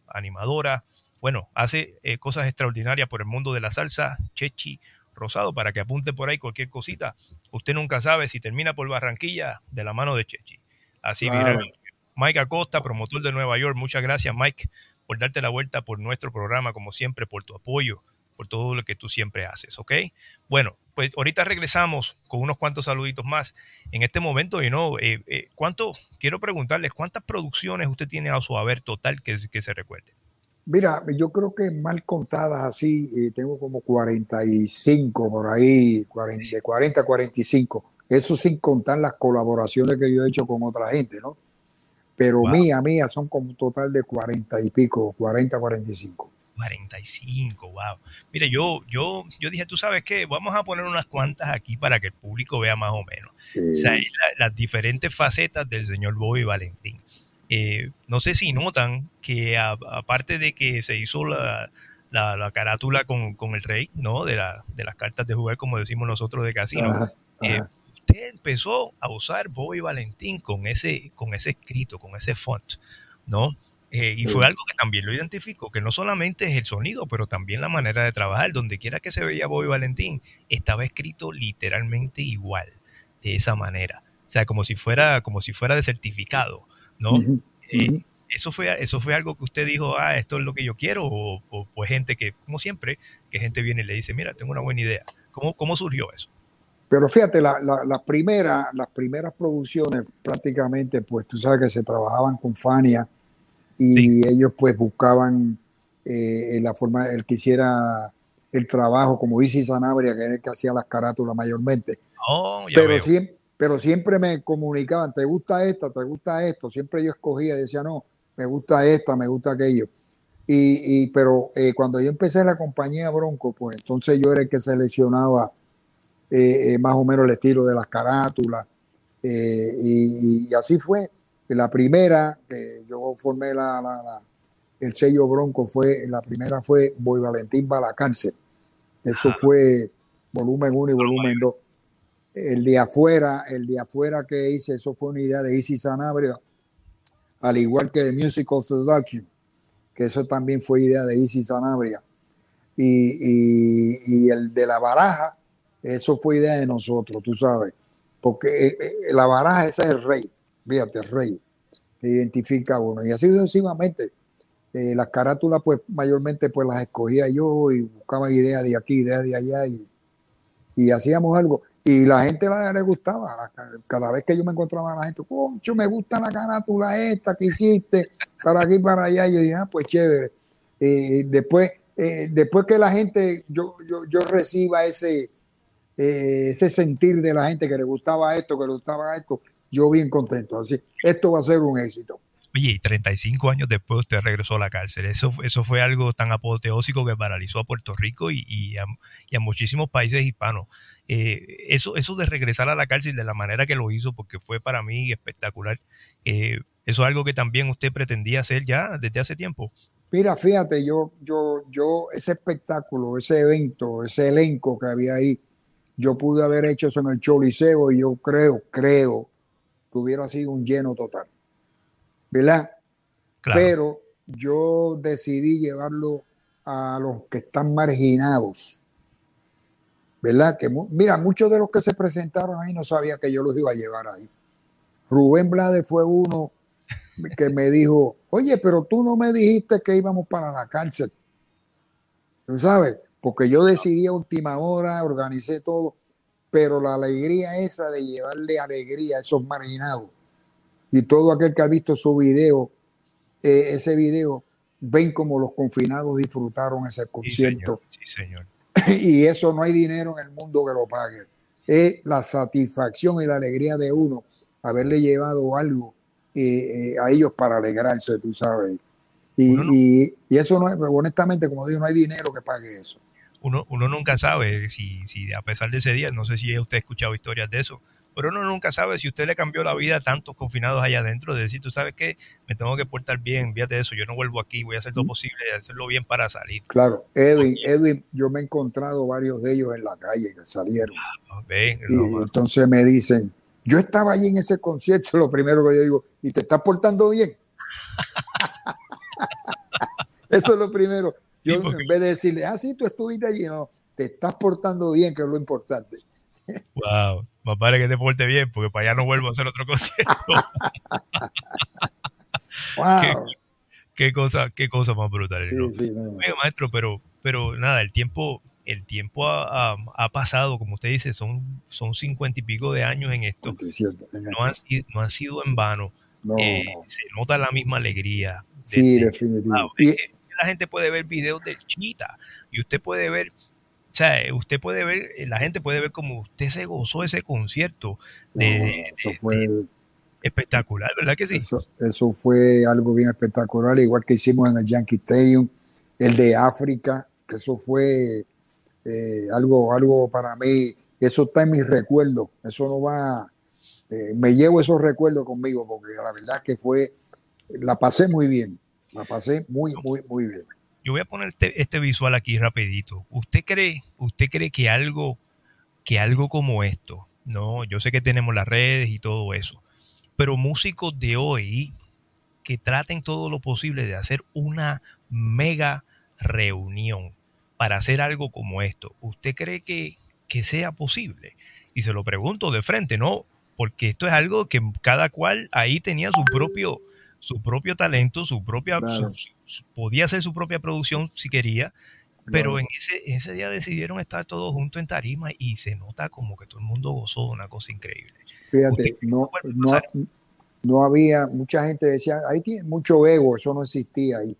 animadora. Bueno, hace cosas extraordinarias por el mundo de la salsa. Chechi Rosado para que apunte por ahí cualquier cosita. Usted nunca sabe si termina por Barranquilla de la mano de Chechi. Así, mira, Mike Acosta, promotor de Nueva York, muchas gracias Mike por darte la vuelta por nuestro programa, como siempre, por tu apoyo, por todo lo que tú siempre haces, ¿ok? Bueno, pues ahorita regresamos con unos cuantos saluditos más. En este momento, you know, eh, eh, ¿cuánto, quiero preguntarles, cuántas producciones usted tiene a su haber total que, que se recuerde? Mira, yo creo que mal contadas así, eh, tengo como 45 por ahí, 40, 40, 45. Eso sin contar las colaboraciones que yo he hecho con otra gente, ¿no? Pero mía, mía, son como un total de 40 y pico, 40, 45. 45, wow. Mire, yo, yo, yo dije, tú sabes qué, vamos a poner unas cuantas aquí para que el público vea más o menos. O sea, las diferentes facetas del señor Bobby Valentín. Eh, no sé si notan que aparte de que se hizo la, la, carátula con, con, el rey, ¿no? De, la, de las cartas de jugar, como decimos nosotros de casino. Eh, usted empezó a usar Bobby Valentín con ese, con ese escrito, con ese font, ¿no? Eh, y fue algo que también lo identificó, que no solamente es el sonido, pero también la manera de trabajar. Donde quiera que se veía Bobby Valentín, estaba escrito literalmente igual, de esa manera. O sea, como si fuera, como si fuera de certificado, ¿no? Eh, eso fue, eso fue algo que usted dijo, ah, esto es lo que yo quiero, o, pues gente que, como siempre, que gente viene y le dice, mira, tengo una buena idea. ¿Cómo, cómo surgió eso? Pero fíjate, la, la, primera, las primeras producciones prácticamente, pues tú sabes que se trabajaban con Fania y ellos pues buscaban eh, la forma, el que hiciera el trabajo, como dice Sanabria, que es el que hacía las carátulas mayormente. Oh, pero, siempre, pero siempre me comunicaban, ¿te gusta esta? ¿Te gusta esto? Siempre yo escogía y decía, no, me gusta esta, me gusta aquello. Y, y pero eh, cuando yo empecé la compañía Bronco, pues entonces yo era el que seleccionaba eh, más o menos el estilo de las carátulas. y, y, así fue. La primera, que yo formé la, el sello Bronco, fue, la primera fue Boy Valentín Balacárcel. Eso fue volumen 1 y volumen 2. El de afuera, el de afuera que hice, eso fue una idea de Easy Sanabria, al igual que de Musical Seduction, que eso también fue idea de Easy Sanabria. Y, y, el de la baraja, eso fue idea de nosotros, tú sabes, porque eh, eh, la baraja ese es el rey fíjate, rey, que identifica a uno. Y así sucesivamente. Eh, las carátulas, pues mayormente pues las escogía yo y buscaba ideas de aquí, ideas de allá y, y hacíamos algo. Y la gente la, le gustaba. cada vez que yo me encontraba a la gente, concho, me gusta la carátula esta que hiciste para aquí para allá. Y yo dije, ah, pues chévere. Eh, después, eh, después que la gente, yo, yo, yo reciba ese, eh, ese sentir de la gente que le gustaba esto, que le gustaba esto, yo bien contento. Así, esto va a ser un éxito. Oye, y 35 años después usted regresó a la cárcel. Eso, eso fue algo tan apoteósico que paralizó a Puerto Rico y, a, muchísimos países hispanos. Eh, eso, eso de regresar a la cárcel de la manera que lo hizo, porque fue para mí espectacular, eh, eso es algo que también usted pretendía hacer ya desde hace tiempo. Mira, fíjate, yo, yo, yo, ese espectáculo, ese evento, ese elenco que había ahí, yo pude haber hecho eso en el Choliseo y yo creo, creo que hubiera sido un lleno total. ¿Verdad? Pero yo decidí llevarlo a los que están marginados. ¿Verdad? Que mira, muchos de los que se presentaron ahí no sabía que yo los iba a llevar ahí. Rubén Blade fue uno que me dijo, oye, pero tú no me dijiste que íbamos para la cárcel. ¿Tú sabes? Porque yo decidí a última hora, organicé todo, pero la alegría esa de llevarle alegría a esos marginados y todo aquel que ha visto su video, eh, ese video, ven como los confinados disfrutaron ese concierto. Sí, señor. Y eso no hay dinero en el mundo que lo pague. Es la satisfacción y la alegría de uno haberle llevado algo eh, eh, a ellos para alegrarse, tú sabes. Y, y, eso no es, honestamente, como digo, no hay dinero que pague eso uno, uno nunca sabe si, si a pesar de ese día, no sé si usted ha escuchado historias de eso, pero uno nunca sabe si usted le cambió la vida a tantos confinados allá adentro, de decir, tú sabes que me tengo que portar bien, fíjate de eso, yo no vuelvo aquí, voy a hacer lo posible hacerlo bien para salir. Claro, Edwin, Edwin, yo me he encontrado varios de ellos en la calle que salieron. Ah, y entonces me dicen, yo estaba allí en ese concierto, lo primero que yo digo, ¿y te estás portando bien? Eso es lo primero. Yo en vez de decirle, ah, sí, tú estuviste allí, no, te estás portando bien, que es lo importante. Wow, más vale que te porte bien, porque para allá no vuelvo a hacer otro concierto. wow. qué, cosa, qué cosa más brutal. maestro, pero, pero nada, el tiempo, el tiempo ha, pasado, como usted dice, son, son cincuenta y pico de años en esto. no, han, no han sido en vano. Eh, se nota la misma alegría. Sí, definitivamente. La gente puede ver videos de Chita y usted puede ver, o sea, usted puede ver, la gente puede ver como usted se gozó ese concierto. De, eso fue espectacular, ¿verdad que sí? Eso, fue algo bien espectacular, igual que hicimos en el Yankee Stadium, el de África, que eso fue eh, algo, algo para mí, eso está en mis recuerdos, eso no va, eh, me llevo esos recuerdos conmigo, porque la verdad que fue, la pasé muy bien, la pasé muy, muy, muy bien. Yo voy a poner este, este visual aquí rapidito. ¿Usted cree, usted cree que algo, que algo como esto, no, yo sé que tenemos las redes y todo eso, pero músicos de hoy que traten todo lo posible de hacer una mega reunión para hacer algo como esto, ¿usted cree que, que sea posible? Y se lo pregunto de frente, ¿no? Porque esto es algo que cada cual ahí tenía su propio, su propio talento, su propia, podía hacer su propia producción si quería, pero en ese, ese día decidieron estar todos juntos en tarima y se nota como que todo el mundo gozó de una cosa increíble. Fíjate, no, no, había, mucha gente decía, ahí tiene mucho ego, eso no existía ahí.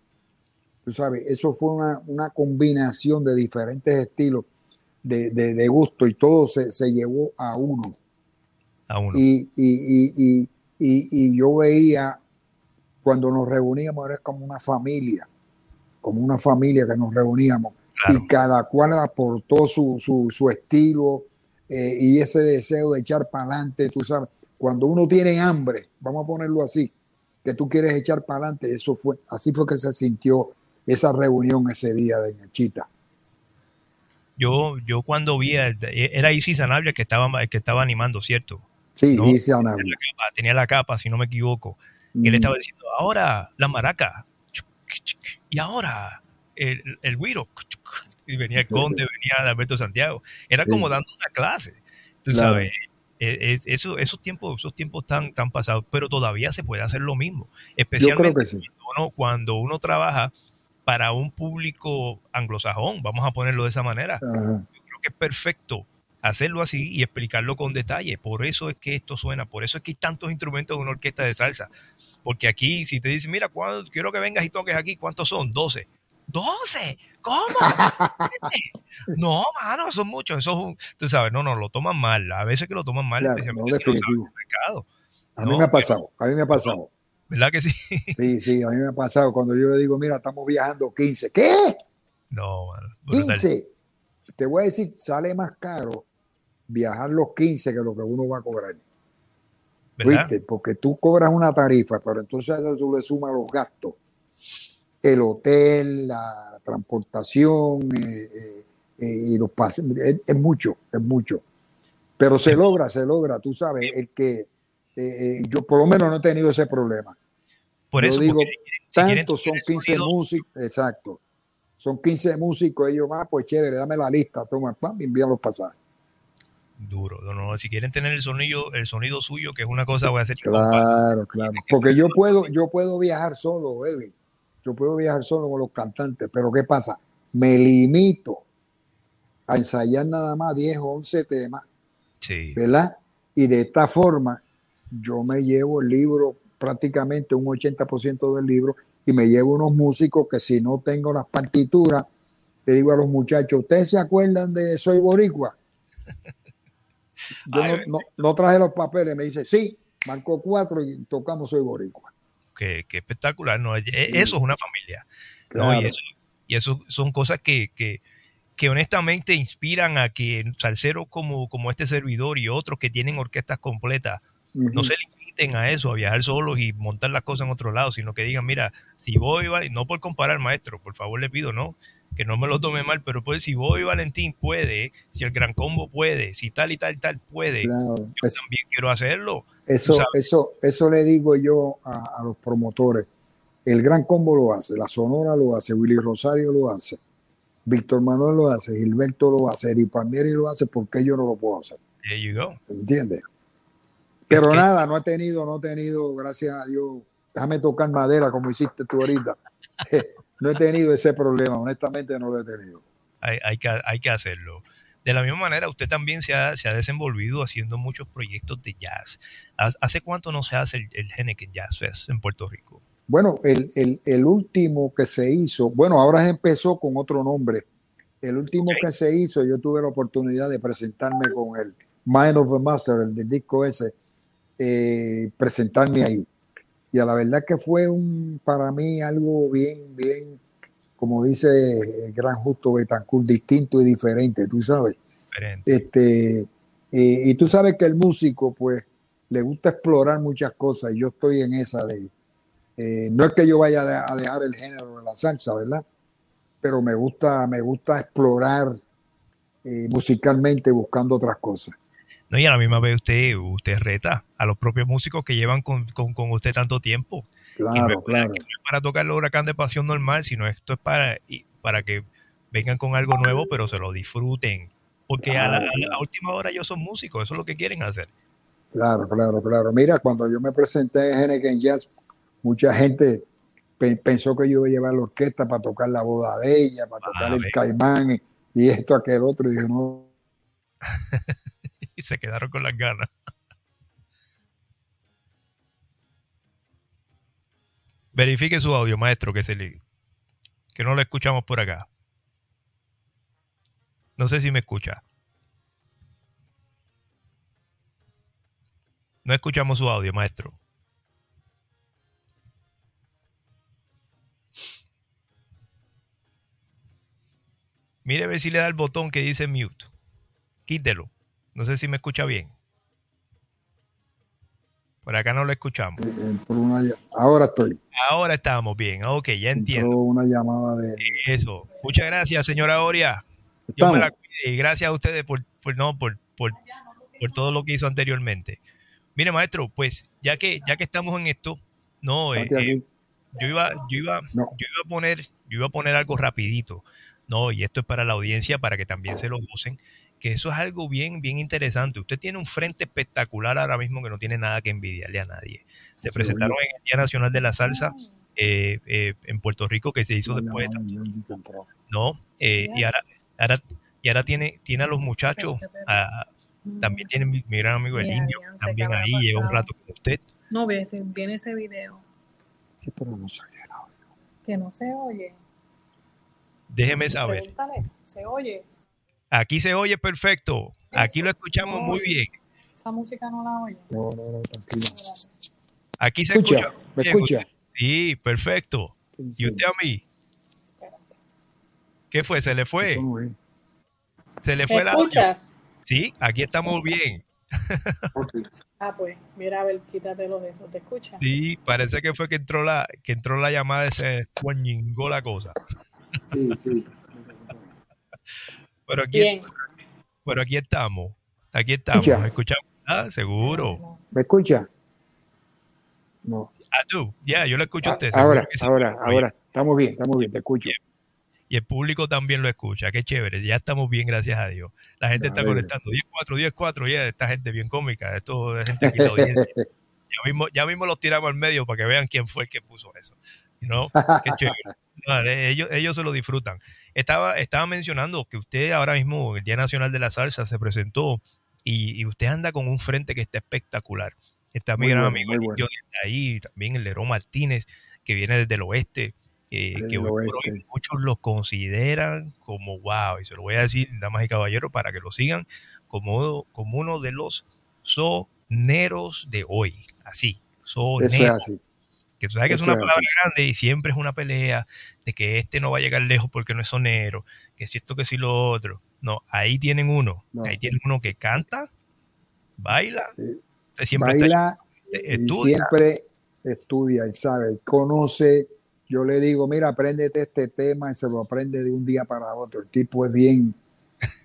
Tú sabes, eso fue una, combinación de diferentes estilos de, gusto y todo se, llevó a uno. A uno. Y, y, y, yo veía cuando nos reuníamos, era como una familia, como una familia que nos reuníamos. Y cada cual aportó su, su, su estilo, eh, y ese deseo de echar para adelante, tú sabes, cuando uno tiene hambre, vamos a ponerlo así, que tú quieres echar para adelante, eso fue, así fue que se sintió esa reunión ese día de Chita. Yo, yo cuando vi, era Isis Sanabria que estaba, que estaba animando, ¿cierto? Sí, Isis Sanabria. Tenía la, capa, si no me equivoco. Que le mm. estaba diciendo, ahora la maraca, y ahora el, el guiro, y venía el Conde, venía Alberto Santiago. Era como dando una clase, tú sabes. E, e, eso, esos tiempos, esos tiempos están tan pasados, pero todavía se puede hacer lo mismo. Especialmente cuando, uno, trabaja para un público anglosajón, vamos a ponerlo de esa manera. Yo creo que es perfecto hacerlo así y explicarlo con detalle. Por eso es que esto suena, por eso es que hay tantos instrumentos en una orquesta de salsa. Porque aquí, si te dicen, mira, quiero que vengas y toques aquí, ¿cuántos son? 12. 12. ¿Cómo? no, mano, son muchos. Eso, tú sabes, no, no, lo toman mal. A veces que lo toman mal. no, definitivo. a mí me ha pasado, a mí me ha pasado. ¿Verdad que sí? Sí, sí, a mí me ha pasado cuando yo le digo, mira, estamos viajando 15. ¿Qué? No, mano. 15. Te voy a decir, sale más caro viajar los 15 que lo que uno va a cobrar. ¿Viste? Porque tú cobras una tarifa, pero entonces tú le sumas los gastos el hotel, la transportación eh, eh, eh, y los pases. Es, mucho, es mucho. Pero se logra, se logra, tú sabes, el que yo por lo menos no he tenido ese problema. Por eso digo, tanto son 15 músicos, exacto. Son 15 músicos, ellos más, pues chévere, dame la lista, toma, pam, envían los pasajes duro. No, si quieren tener el sonido, el sonido suyo, que es una cosa, voy a hacer. Claro, claro. Porque yo puedo, yo puedo viajar solo, Edwin yo puedo viajar solo con los cantantes, pero ¿qué pasa? Me limito a ensayar nada más 10 o 11 temas, sí. ¿verdad? Y de esta forma yo me llevo el libro, prácticamente un 80% del libro, y me llevo unos músicos que si no tengo las partituras, le digo a los muchachos, ¿ustedes se acuerdan de Soy Boricua? Yo no, traje los papeles, me dice, sí, marcó cuatro y tocamos Soy Boricua que, espectacular, ¿no? E, eso es una familia, ¿no? Y, eso, son cosas que, que, honestamente inspiran a que salseros como, como este servidor y otros que tienen orquestas completas no se limiten a eso, a viajar solos y montar las cosas en otro lado, sino que digan, mira, si voy, no por comparar, maestro, por favor le pido, ¿no? Que no me lo tome mal, pero pues si voy Valentín puede, si el Gran Combo puede, si tal y tal y tal puede, yo también quiero hacerlo. Eso, eso, eso le digo yo a, los promotores. El Gran Combo lo hace, la Sonora lo hace, Willy Rosario lo hace. Víctor Manuel lo hace, Gilberto lo hace, Eddie Palmieri lo hace, ¿por qué yo no lo puedo hacer? There you go. ¿Entiendes? Pero nada, no he tenido, no he tenido, gracias a Dios, déjame tocar madera como hiciste tú ahorita. no he tenido ese problema, honestamente no lo he tenido. Hay, hay que, hay que hacerlo. De la misma manera, usted también se ha, se ha desenvolvido haciendo muchos proyectos de jazz. ¿Hace- ¿Hace cuánto no se hace el, el Henneken Jazz Fest en Puerto Rico? Bueno, el, el- el último que se hizo, bueno, ahora empezó con otro nombre. El último que se hizo, yo tuve la oportunidad de presentarme con el Mind of the Master, el del disco ese, eh, presentarme ahí. Y a la verdad que fue un, para mí algo bien, bien, como dice el gran Justo Betancourt, distinto y diferente, tú sabes. Diferente. Este, eh, y tú sabes que el músico, pues, le gusta explorar muchas cosas y yo estoy en esa de, eh, no es que yo vaya a dejar el género de la salsa, ¿verdad? Pero me gusta, me gusta explorar eh, musicalmente buscando otras cosas. No, y a la misma vez usted, usted reta a los propios músicos que llevan con, con- con usted tanto tiempo. Y no Claro, es claro. no es para tocar el huracán de pasión normal, sino esto es para, para que vengan con algo nuevo, pero se lo disfruten. Porque a, la, a la- a última hora ellos son músicos, eso es lo que quieren hacer. Claro, claro, claro. Mira, cuando yo me presenté en Henneken Jazz, mucha gente pe- pensó que yo iba a llevar la orquesta para tocar la boda de ella, para tocar Ah, el ve. caimán y, y esto, aquel otro. Y yo no, Y se quedaron con las ganas. Verifique su audio, maestro, que se le, que no lo escuchamos por acá. No sé si me escucha. No escuchamos su audio, maestro. Mire a ver si le da el botón que dice mute. Quítelo. No sé si me escucha bien. Por acá no lo escuchamos. entró una ll- ahora estoy. Ahora estamos bien. Ok, ya Entró entiendo. una llamada de. Eso. Muchas gracias, señora Oria. Yo me la cuide y gracias a ustedes por, por, no, por, por, por todo lo que hizo anteriormente. Mire, maestro, pues ya que, ya que estamos en esto, no, eh, eh, yo iba, yo iba, No. yo iba a poner, yo iba a poner algo rapidito. No, y esto es para la audiencia, para que también se lo gocen, que eso es algo bien, bien interesante. Usted tiene un frente espectacular ahora mismo que no tiene nada que envidiarle a nadie. Se Sí, presentaron en el Día Nacional de la Salsa eh, eh, en Puerto Rico, que se hizo después, de entró. ¿no? Eh, y ahora, ahora, y ahora tiene, tiene a los muchachos, a- también tiene mi, mi gran amigo el indio, también ¿qué habrá ahí, lleva un rato con usted. No ves, viene ese video Sí, pero no se oye el audio. que no se oye. Déjeme saber. Pregúntale, se oye. Aquí se oye perfecto. Aquí lo escuchamos muy bien. Esa música no la oye. No, no, no, tranquilo. Aquí se Escucha, escucha. ¿me bien. escucha? Sí, perfecto. ¿Y usted a mí? ¿Qué fue? ¿Se le fue? ¿Se le ¿Me fue audio? escuchas? Sí, aquí estamos bien. Ah, pues, mira, a ver, quítatelo de eso. ¿Te escuchas? Sí, parece que fue que entró la, que entró la llamada y se la cosa. Sí, sí. Pero aquí, Bien. pero aquí estamos. Aquí estamos. Escucha. ¿Me escuchamos? Ah, seguro. ¿Me escucha? No. Ah, tú. Ya, yo lo escucho a Ah, usted. ahora, que sí. ahora, Oye, ahora. Estamos bien, estamos bien, te escucho. Y el público también lo escucha. Qué chévere. Ya estamos bien, gracias a Dios. La gente está conectando. 10-4, 10-4. Ya, esta gente bien cómica. Esto es gente audiencia. Ya mismo, ya mismo los tiramos al medio para que vean quién fue el que puso eso. ¿No? Qué chévere. Ellos, ellos se lo disfrutan. Estaba, estaba mencionando que usted ahora mismo, el Día Nacional de la Salsa, se presentó y, y usted anda con un frente que está espectacular. Está mi Muy gran bueno, amigo bueno. Está ahí, también el Lerón Martínez, que viene desde el oeste, eh, Desde que el hoy muchos lo consideran como wow, y se lo voy a decir, damas y caballeros, para que lo sigan, como, como uno de los soneros de hoy. Así, Eso es así. Que tú sabes que es una palabra grande y siempre es una pelea de que este no va a llegar lejos porque no es sonero, que si esto, que si lo otro. No, ahí tienen uno, No. ahí tienen uno que canta, baila, Sí. siempre está Baila y estudia. siempre estudia, sabe, conoce. Yo le digo, mira, apréndete este tema y se lo aprende de un día para otro. El tipo es bien,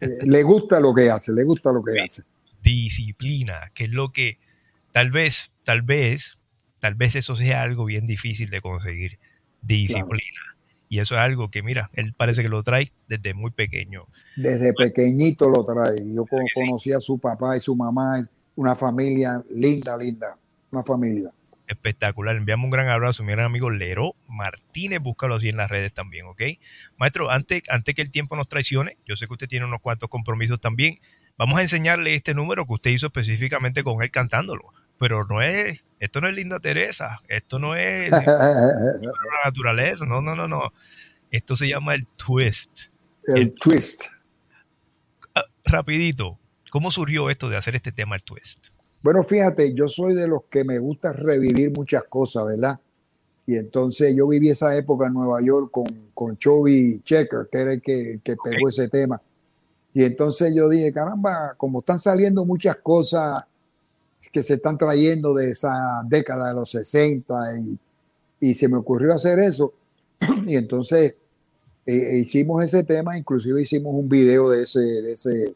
eh, le gusta lo que hace, le gusta lo que hace. disciplina, que es lo que tal vez, tal vez, tal vez eso sea algo bien difícil de conseguir. Disciplina. Y eso es algo que, mira, él parece que lo trae desde muy pequeño. Desde pequeñito lo trae. Yo conocí a su papá y su mamá, una familia linda, linda, una familia. Espectacular. Enviamos un gran abrazo a mi gran amigo Lero Martínez. Búscalo así en las redes también, ¿ok? Maestro, antes, antes que el tiempo nos traicione, yo sé que usted tiene unos cuantos compromisos también. Vamos a enseñarle este número que usted hizo específicamente con él cantándolo. Pero no es, esto no es Linda Teresa, esto no es la naturaleza, no, no, no, no. Esto se llama el twist. El, twist. Ah, rapidito, ¿cómo surgió esto de hacer este tema, el twist? Bueno, fíjate, yo soy de los que me gusta revivir muchas cosas, ¿verdad? Y entonces yo viví esa época en Nueva York con, con Chovy Checker, que era el que, que pegó ese tema. Y entonces yo dije, caramba, como están saliendo muchas cosas que se están trayendo de esa década de los 60 y, se me ocurrió hacer eso. y entonces eh, hicimos ese tema, inclusive hicimos un video de ese, de ese,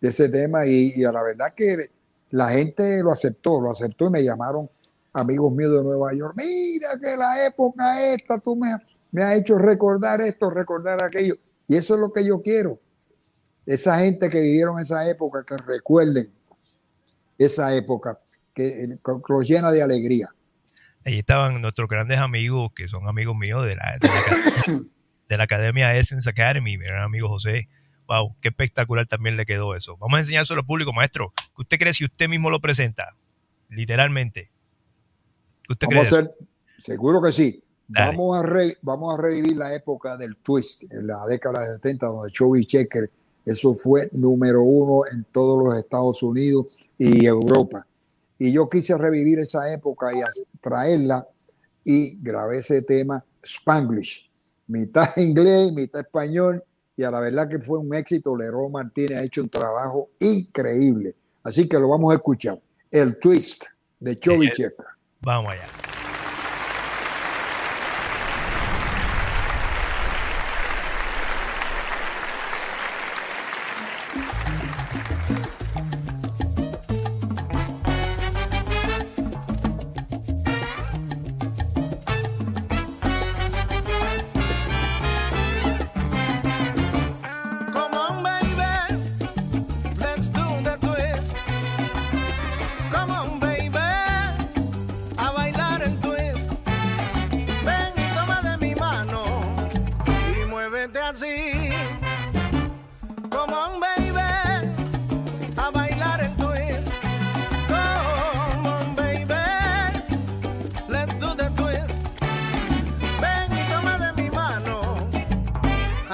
de ese tema y, y, a la verdad que la gente lo aceptó, lo aceptó y me llamaron amigos míos de Nueva York. Mira que la época esta, tú me, me has hecho recordar esto, recordar aquello. Y eso es lo que yo quiero. Esa gente que vivieron esa época, que recuerden esa época, que, los llena de alegría. Ahí estaban nuestros grandes amigos, que son amigos míos de la, de la, Academia Essence Academy, mi gran amigo José. Wow, qué espectacular también le quedó eso. Vamos a enseñárselo al público, maestro. ¿Qué usted cree si usted mismo lo presenta? Literalmente. ¿Qué usted vamos cree? A hacer, seguro que sí. Vamos a, re, vamos a revivir la época del twist, en la década de 70, donde Chovy Checker eso fue número uno en todos los Estados Unidos y Europa. Y yo quise revivir esa época y traerla y grabé ese tema Spanglish, mitad inglés, mitad español. Y a la verdad que fue un éxito. Leroy Martínez ha hecho un trabajo increíble. Así que lo vamos a escuchar. El twist de Chovy Checker. Vamos allá.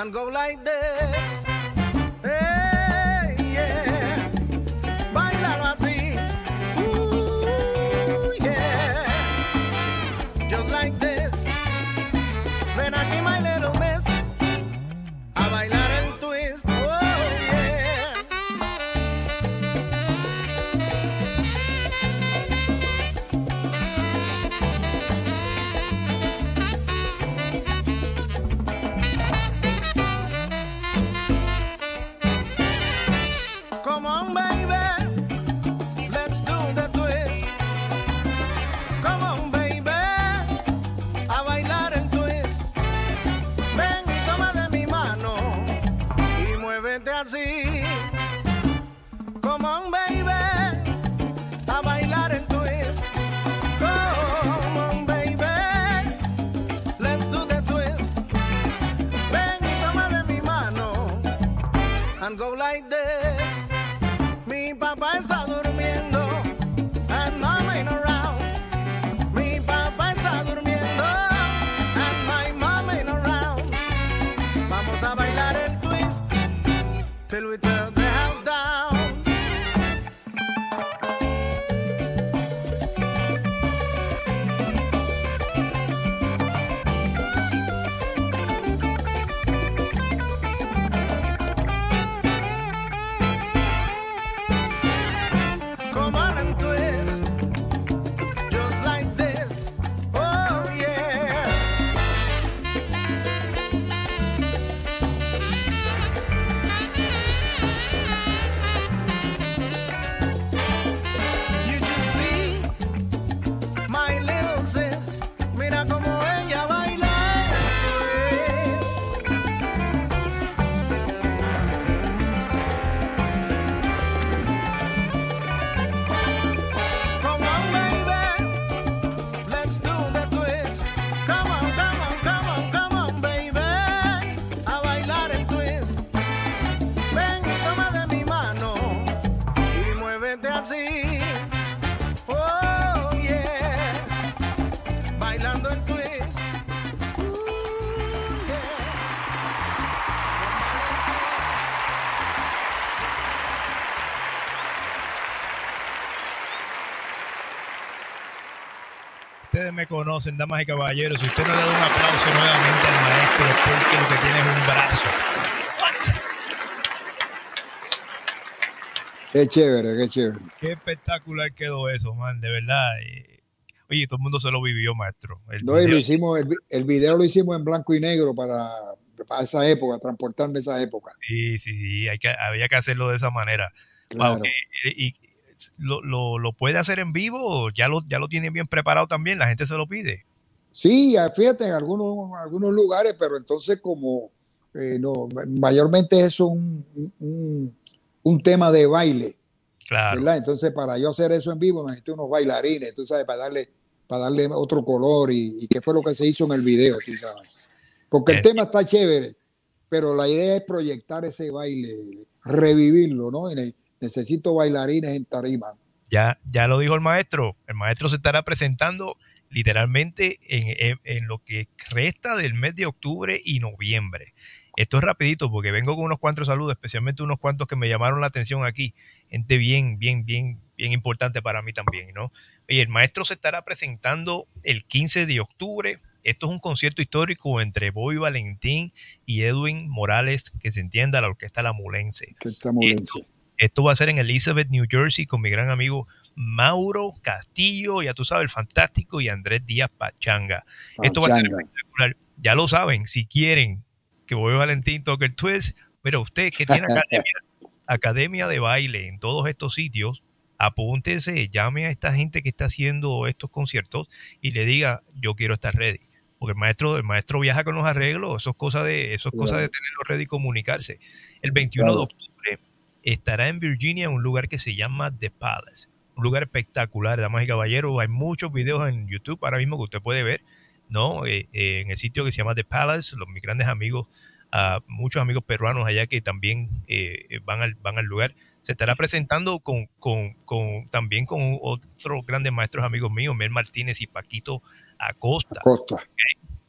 and go like this. go like this. Mi papá está durmiendo and mom ain't around. Mi papá está durmiendo and my mom ain't around. Vamos a bailar el twist till Ustedes me conocen, damas y caballeros. Si usted no le da un aplauso nuevamente al maestro, porque lo que tiene es un brazo. Qué chévere, qué chévere. Qué espectacular quedó eso, man, de verdad. Eh, oye, todo el mundo se lo vivió, maestro. El no, video. lo hicimos, el, el, video lo hicimos en blanco y negro para, para esa época, transportarme esa época. Sí, sí, sí, hay que, había que hacerlo de esa manera. Claro. Wow, y, y lo, lo, lo, puede hacer en vivo, ya lo, ya lo tiene bien preparado también, la gente se lo pide. Sí, fíjate, en algunos, algunos lugares, pero entonces como eh, no, mayormente es un, un, un, tema de baile. Claro. ¿verdad? Entonces, para yo hacer eso en vivo, necesito unos bailarines, tú sabes, para darle, para darle otro color y, y qué fue lo que se hizo en el video, tú sabes. Porque el eh. tema está chévere, pero la idea es proyectar ese baile, revivirlo, ¿no? En el, necesito bailarines en tarima. Ya, ya lo dijo el maestro. El maestro se estará presentando literalmente en, en, en, lo que resta del mes de octubre y noviembre. Esto es rapidito porque vengo con unos cuantos saludos, especialmente unos cuantos que me llamaron la atención aquí. Gente bien, bien, bien, bien importante para mí también, ¿no? Y el maestro se estará presentando el 15 de octubre. Esto es un concierto histórico entre Bobby Valentín y Edwin Morales, que se entienda la orquesta La Mulense. La Mulense. Esto, esto va a ser en Elizabeth, New Jersey, con mi gran amigo Mauro Castillo, ya tú sabes, el fantástico, y Andrés Díaz Pachanga. Pachanga. Esto va a ser espectacular. Ya lo saben, si quieren que Bobby Valentín toque el twist, pero usted que tiene academia, academia de baile en todos estos sitios, apúntese, llame a esta gente que está haciendo estos conciertos y le diga, yo quiero estar ready. Porque el maestro, el maestro viaja con los arreglos, eso es cosa de, eso es cosa de tenerlo ready y comunicarse. El 21 claro. de octubre estará en Virginia, en un lugar que se llama The Palace. Un lugar espectacular, damas y caballeros. Hay muchos videos en YouTube ahora mismo que usted puede ver, ¿no? Eh, eh, en el sitio que se llama The Palace, los, mis grandes amigos, uh, muchos amigos peruanos allá que también eh, van, al, van al lugar. Se estará presentando con, con, con, también con otros grandes maestros amigos míos, Mel Martínez y Paquito Acosta. Acosta.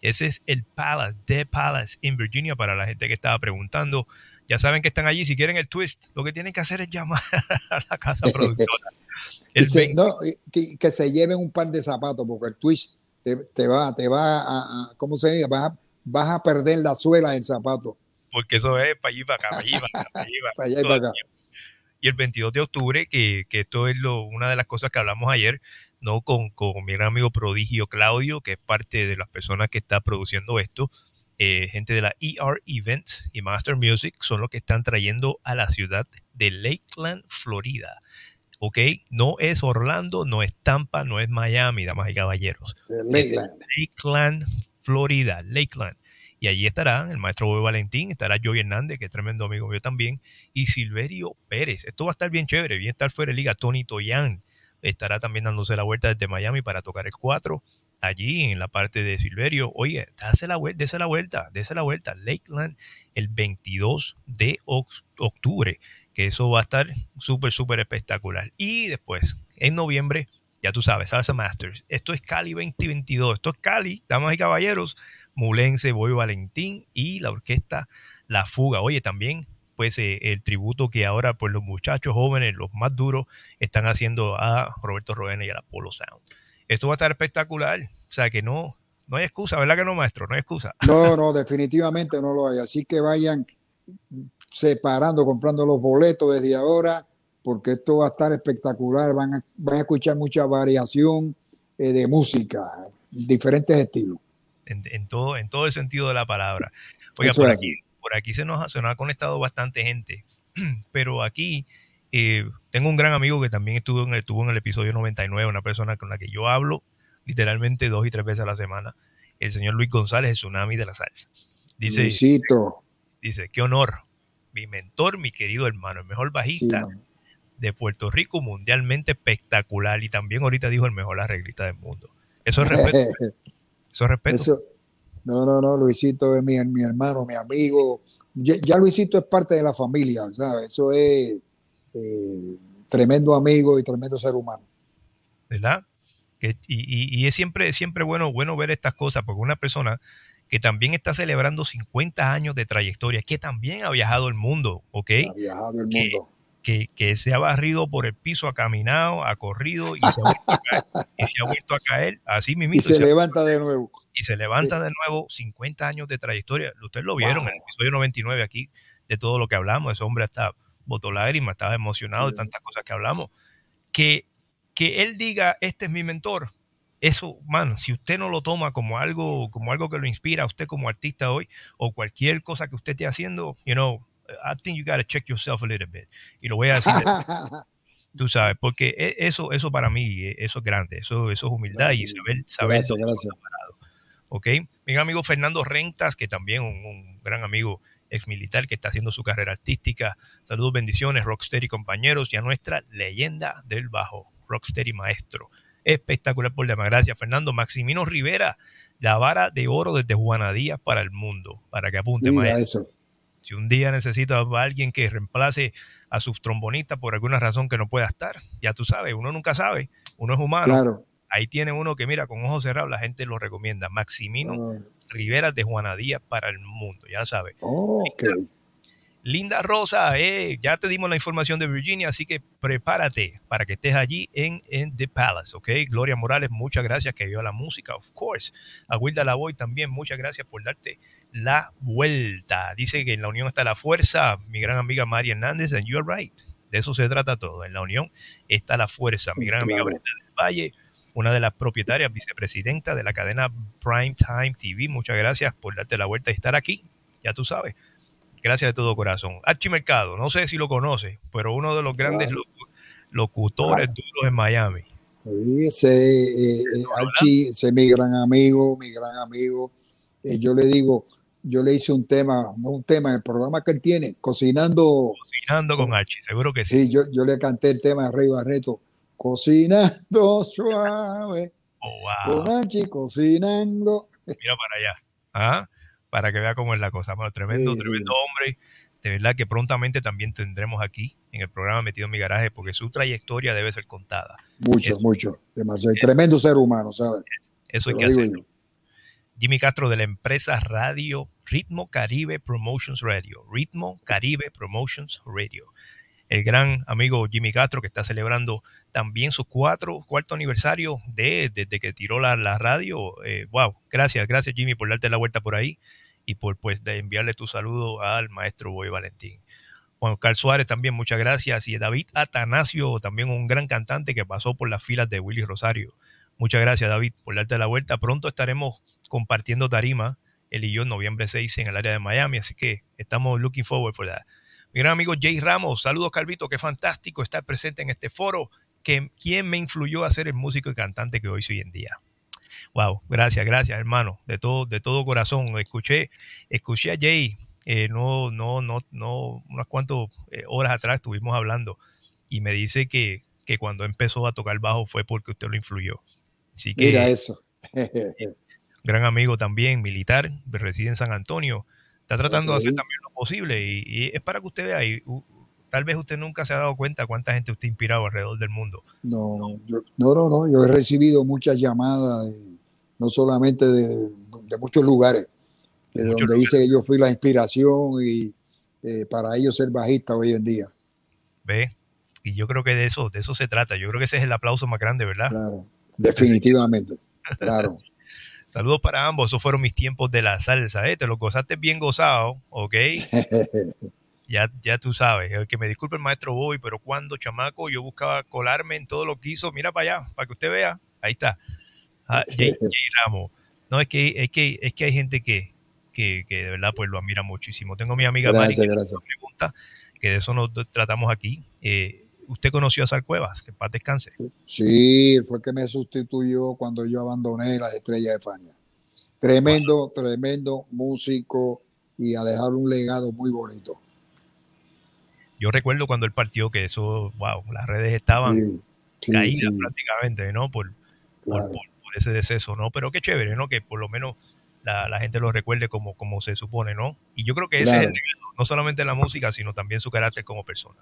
Ese es el Palace, The Palace en Virginia, para la gente que estaba preguntando. Ya saben que están allí. Si quieren el twist, lo que tienen que hacer es llamar a la casa productora. El se, no, que, que, se lleven un par de zapatos, porque el twist te, te va, te va a, a, ¿cómo se dice? Vas a, vas a perder la suela del zapato. Porque eso es para allí, para acá, para allí, para acá. Para allí, para allá y para acá. Y el 22 de octubre, que, que esto es lo, una de las cosas que hablamos ayer, ¿no? Con, con mi gran amigo prodigio Claudio, que es parte de las personas que está produciendo esto, eh, gente de la ER Events y Master Music son los que están trayendo a la ciudad de Lakeland, Florida. ¿Ok? No es Orlando, no es Tampa, no es Miami, damas y caballeros. Lakeland. Lakeland, Florida, Lakeland. Y allí estará el maestro Boy Valentín, estará Joey Hernández, que es tremendo amigo mío también, y Silverio Pérez. Esto va a estar bien chévere, bien estar fuera de liga. Tony Toyan estará también dándose la vuelta desde Miami para tocar el 4 allí en la parte de Silverio, oye, dase la vuelta, dese la vuelta, dese la vuelta, Lakeland el 22 de octubre, que eso va a estar súper, súper espectacular. Y después, en noviembre, ya tú sabes, Salsa Masters, esto es Cali 2022, esto es Cali, damas y caballeros, Mulense, Boy Valentín y la orquesta La Fuga. Oye, también pues eh, el tributo que ahora pues los muchachos jóvenes, los más duros, están haciendo a Roberto Roena y a la Polo Sound esto va a estar espectacular. O sea que no, no hay excusa, ¿verdad que no, maestro? No hay excusa. No, no, definitivamente no lo hay. Así que vayan separando, comprando los boletos desde ahora, porque esto va a estar espectacular. Van a, van a escuchar mucha variación eh, de música, diferentes estilos. En, en, todo, en todo el sentido de la palabra. Oiga, por aquí, por aquí se nos, se nos ha conectado bastante gente, pero aquí eh, tengo un gran amigo que también estuvo en, el, estuvo en el episodio 99, una persona con la que yo hablo literalmente dos y tres veces a la semana, el señor Luis González, el tsunami de la salsa. Dice, Luisito. dice, qué honor, mi mentor, mi querido hermano, el mejor bajista sí, de Puerto Rico, mundialmente espectacular, y también ahorita dijo el mejor arreglista del mundo. Eso es respeto. eso es respeto. Eso, no, no, no, Luisito es mi, mi hermano, mi amigo. Ya, ya Luisito es parte de la familia, ¿sabes? Eso es eh, tremendo amigo y tremendo ser humano. ¿Verdad? Y, y, es siempre, siempre bueno, bueno ver estas cosas, porque una persona que también está celebrando 50 años de trayectoria, que también ha viajado el mundo, ¿ok? Ha viajado el mundo. Que, que, se ha barrido por el piso, ha caminado, ha corrido y se ha vuelto a caer, y se ha vuelto a caer así mismo. Y se, levanta de nuevo. Y se levanta de nuevo 50 años de trayectoria. Ustedes lo vieron en el episodio 99 aquí, de todo lo que hablamos. Ese hombre hasta botó lágrimas, estaba emocionado de tantas cosas que hablamos. Que, que él diga, este es mi mentor, eso, man, si usted no lo toma como algo, como algo que lo inspira a usted como artista hoy, o cualquier cosa que usted esté haciendo, you know, I think you gotta check yourself a little bit. Y lo voy a decir. tú sabes, porque e, eso, eso para mí, e, eso es grande, eso, eso es humildad y saber, saber gracias, gracias. ¿Ok? Mi amigo Fernando Rentas, que también un, un gran amigo ex militar que está haciendo su carrera artística. Saludos, bendiciones, Rocksteady compañeros y a nuestra leyenda del bajo, Rocksteady maestro espectacular por demás. Gracias, Fernando. Maximino Rivera, la vara de oro desde Juana Díaz para el mundo, para que apunte Mira eso. Si un día necesita a alguien que reemplace a sus trombonistas por alguna razón que no pueda estar, ya tú sabes, uno nunca sabe, uno es humano. Claro. Ahí tiene uno que, mira, con ojos cerrados, la gente lo recomienda. Maximino Rivera de Juana Díaz para el mundo, ya sabes. Ok. Linda Rosa, eh, ya te dimos la información de Virginia, así que prepárate para que estés allí en, en The Palace, ¿ok? Gloria Morales, muchas gracias que dio la música, of course. A Wilda Lavoy también, muchas gracias por darte la vuelta. Dice que en la unión está la fuerza, mi gran amiga María Hernández, and you're right. De eso se trata todo. En la unión está la fuerza. Mi gran amiga. Brenda del Valle, una de las propietarias, vicepresidenta de la cadena Prime Time TV. Muchas gracias por darte la vuelta y estar aquí. Ya tú sabes. Gracias de todo corazón. Archie Mercado, no sé si lo conoce, pero uno de los grandes locutores duros en Miami. Sí, ese, eh, eh, Archie, ese es mi gran amigo, mi gran amigo. Eh, yo le digo, yo le hice un tema, no un tema, en el programa que él tiene, cocinando. Cocinando con Archie, seguro que sí. Sí, yo, yo le canté el tema de Rey Barreto, cocinando suave, Oh, wow. con Archie cocinando. Mira para allá. ¿Ah? Para que vea cómo es la cosa. Bueno, tremendo, Sí, sí. tremendo hombre. De verdad que prontamente también tendremos aquí en el programa Metido en mi garaje, porque su trayectoria debe ser contada. Mucho, Eso. mucho, demasiado. Tremendo ser humano, ¿sabes? Eso hay que hacerlo. Jimmy Castro de la empresa Radio Ritmo Caribe Promotions Radio. Ritmo Caribe Promotions Radio. El gran amigo Jimmy Castro que está celebrando también su cuatro, cuarto aniversario de, desde que tiró la, la radio. Eh, wow, gracias, gracias Jimmy por darte la vuelta por ahí y por pues de enviarle tu saludo al maestro Boy Valentín. Juan Carlos Suárez también, muchas gracias. Y David Atanasio, también un gran cantante que pasó por las filas de Willy Rosario. Muchas gracias, David, por darte la vuelta. Pronto estaremos compartiendo tarima, él y yo, en noviembre 6 en el área de Miami, así que estamos looking forward for that. Mi gran amigo Jay Ramos, saludos, Calvito, qué fantástico estar presente en este foro. Que, ¿Quién me influyó a ser el músico y cantante que hoy soy en día? Wow, gracias, gracias, hermano, de todo, de todo corazón. Escuché, escuché a Jay, eh, no, no, no, no, unas cuantas eh, horas atrás estuvimos hablando y me dice que, que cuando empezó a tocar bajo fue porque usted lo influyó. Así que, Mira eso. gran amigo también, militar, reside en San Antonio, está tratando de hacer también lo posible y, y es para que usted vea, y, u- tal vez usted nunca se ha dado cuenta cuánta gente usted ha inspirado alrededor del mundo. No, yo, no, no, no, yo he recibido muchas llamadas, y no solamente de, de muchos lugares, de Muchos donde dice que yo fui la inspiración y eh, para ellos ser bajista hoy en día. ¿Ve? Y yo creo que de eso, de eso se trata. Yo creo que ese es el aplauso más grande, ¿verdad? Claro, definitivamente, claro. Saludos para ambos. Esos fueron mis tiempos de la salsa. ¿eh? Te lo gozaste bien gozado, ¿ok? Ya, ya tú sabes. El que me disculpe el maestro Boy, pero cuando chamaco yo buscaba colarme en todo lo que hizo, mira para allá, para que usted vea. Ahí está. Ah, Jay, Jay Ramos. No, es que, es que, es que hay gente que, que, que de verdad pues lo admira muchísimo. Tengo a mi amiga Mari Gracias, que gracias. pregunta, que de eso nos tratamos aquí. Eh, ¿Usted conoció a Sal Cuevas? Que en paz descanse. Sí, él fue el que me sustituyó cuando yo abandoné las estrellas de Fania. Tremendo, tremendo músico y a dejar un legado muy bonito. Yo recuerdo cuando él partió que eso, wow, las redes estaban Sí, sí, caídas sí, prácticamente, ¿no? Por, por, claro. por- por ese deceso, ¿no? Pero qué chévere, ¿no? Que por lo menos la, la gente lo recuerde como, como se supone, ¿no? Y yo creo que ese Claro. es el legado, no solamente la música, sino también su carácter como persona.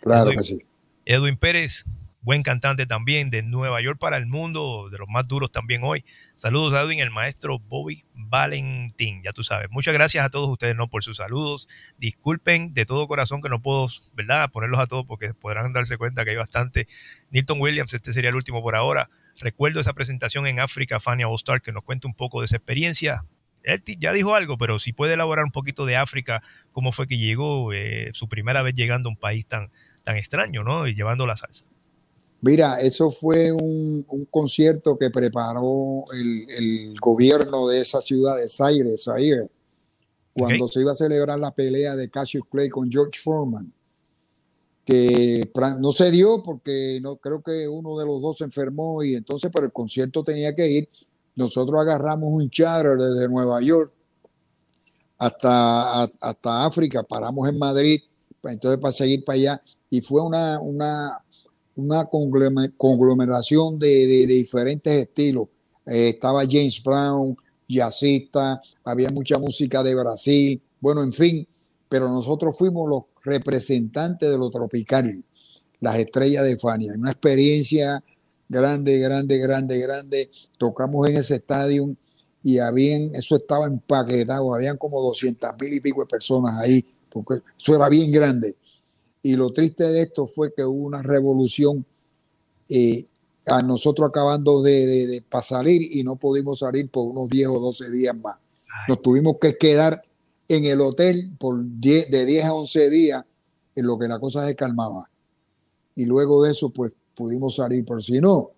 Claro que sí. Edwin Pérez, buen cantante también, de Nueva York para el mundo, de los más duros también hoy. Saludos a Edwin, el maestro Bobby Valentín, ya tú sabes. Muchas gracias a todos ustedes ¿no? por sus saludos. Disculpen de todo corazón que no puedo, ¿verdad?, ponerlos a todos porque podrán darse cuenta que hay bastante. Nilton Williams, este sería el último por ahora. Recuerdo esa presentación en África, Fania All que nos cuenta un poco de esa experiencia. Él ya dijo algo, pero si puede elaborar un poquito de África, cómo fue que llegó, eh, su primera vez llegando a un país tan, tan extraño, ¿no? Y llevando la salsa. Mira, eso fue un, concierto que preparó el, gobierno de esa ciudad de Zaire, Zaire cuando se iba a celebrar la pelea de Cassius Clay con George Foreman, que no se dio porque no creo que uno de los dos se enfermó y entonces, pero el concierto tenía que ir. Nosotros agarramos un charter desde Nueva York hasta, hasta África, paramos en Madrid, pues, entonces para seguir para allá, y fue una, una, una conglomeración de, diferentes estilos. Eh, estaba James Brown, jazzista, había mucha música de Brasil, bueno, en fin, pero nosotros fuimos los representantes de lo tropical, las estrellas de Fania, una experiencia grande, grande, grande, grande. Tocamos en ese estadio y habían, eso estaba empaquetado, habían como 200 mil y pico de personas ahí, porque eso era bien grande. Y lo triste de esto fue que hubo una revolución eh, a nosotros acabando de, de, salir y no pudimos salir por unos 10 o 12 días más. Nos tuvimos que quedar en el hotel por de 10 a 11 días en lo que la cosa se calmaba. Y luego de eso, pues pudimos salir, pero si no,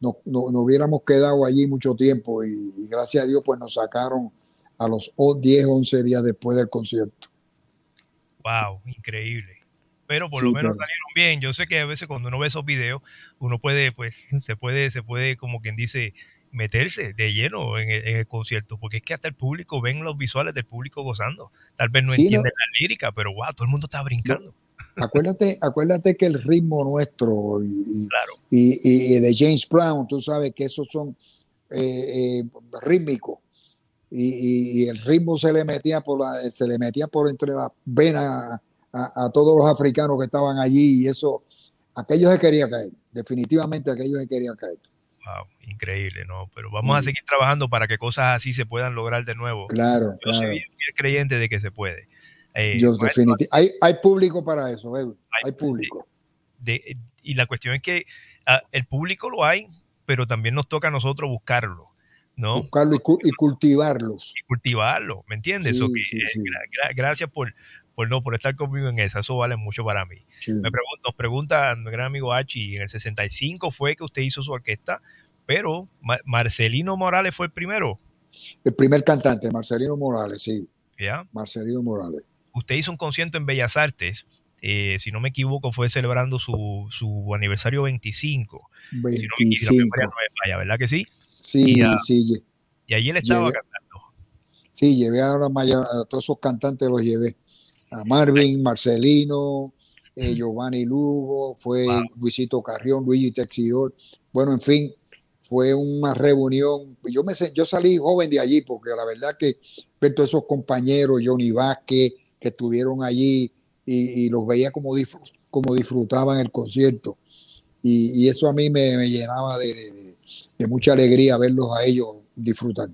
no, no, hubiéramos quedado allí mucho tiempo y, y, gracias a Dios, pues nos sacaron a los 10, 11 días después del concierto. Wow, increíble. Pero por lo menos salieron bien. Yo sé que a veces cuando uno ve esos videos, uno puede, pues, se puede, se puede, como quien dice, meterse de lleno en el, concierto, porque es que hasta el público ven los visuales del público gozando. Tal vez no entienden la lírica, pero wow, todo el mundo está brincando. Acuérdate, acuérdate que el ritmo nuestro y, y, de James Brown, tú sabes que esos son eh, eh, rítmicos y, el ritmo se le metía por la, se le metía por entre las venas a, todos los africanos que estaban allí y eso, aquellos se quería caer, definitivamente aquellos se querían caer. Wow, increíble, ¿no? Pero vamos a seguir trabajando para que cosas así se puedan lograr de nuevo. Claro, Yo claro. soy creyente de que se puede. Eh, Yo definitivamente, hay, hay público para eso, hay, público. y la cuestión es que ah, el público lo hay, pero también nos toca a nosotros buscarlo. ¿No? Buscarlo y, cultivarlos. Y cultivarlo, ¿me entiendes? Eh, gracias por, por, no, por estar conmigo en eso, eso vale mucho para mí. Me pregunto, nos pregunta mi gran amigo Hachi, en el 65 fue que usted hizo su orquesta, pero Marcelino Morales fue el primero. El primer cantante, Marcelino Morales, sí. ¿Ya? Marcelino Morales. Usted hizo un concierto en Bellas Artes, eh, si no me equivoco, fue celebrando su, su aniversario 25. 25. Si no me ¿verdad que sí? Sí, sí. Y ahí él estaba cantando. Sí, llevé a, a todos esos cantantes, los llevé. A Marvin, Marcelino, eh, Giovanni Lugo, fue Luisito Carrión, Luigi Texidor. Bueno, en fin, fue una reunión. Yo, me, yo salí joven de allí porque la verdad que ver todos esos compañeros, Johnny Vázquez, que estuvieron allí y, los veía como, como disfrutaban el concierto. Y, eso a mí me, llenaba de de mucha alegría verlos a ellos disfrutar.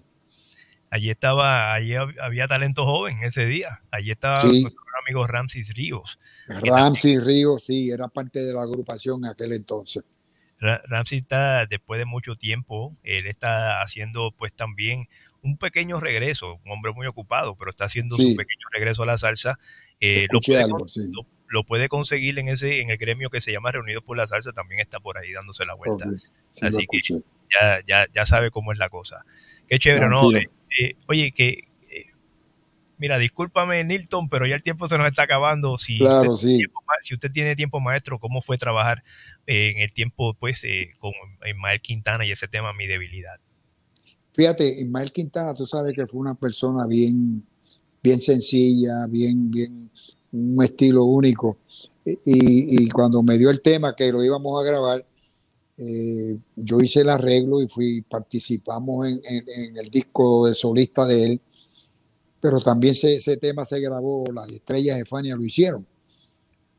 Allí estaba, allí había talento joven ese día. Allí estaba nuestro amigo Ramsis Ríos. Ramsis Ríos, sí, era parte de la agrupación en aquel entonces. Ramsis está, después de mucho tiempo, él está haciendo pues también un pequeño regreso, un hombre muy ocupado, pero está haciendo su pequeño regreso a la salsa. Eh, lo, lo, puede, conseguir en ese en el gremio que se llama Reunidos por la Salsa, también está por ahí dándose la vuelta. Así que ya, ya, ya sabe cómo es la cosa. Qué chévere, ¿no? Eh, eh, oye, que eh, mira, discúlpame, Nilton, pero ya el tiempo se nos está acabando. Si, claro, usted, sí. tiempo, si usted tiene tiempo, maestro, ¿cómo fue trabajar en el tiempo, pues, con Ismael Quintana y ese tema, mi debilidad? Fíjate, Ismael Quintana, tú sabes que fue una persona bien, bien sencilla, bien, bien, un estilo único. Y, cuando me dio el tema que lo íbamos a grabar, eh, yo hice el arreglo y fui, participamos en, el disco de solista de él, pero también ese tema se grabó, las estrellas de Fania lo hicieron.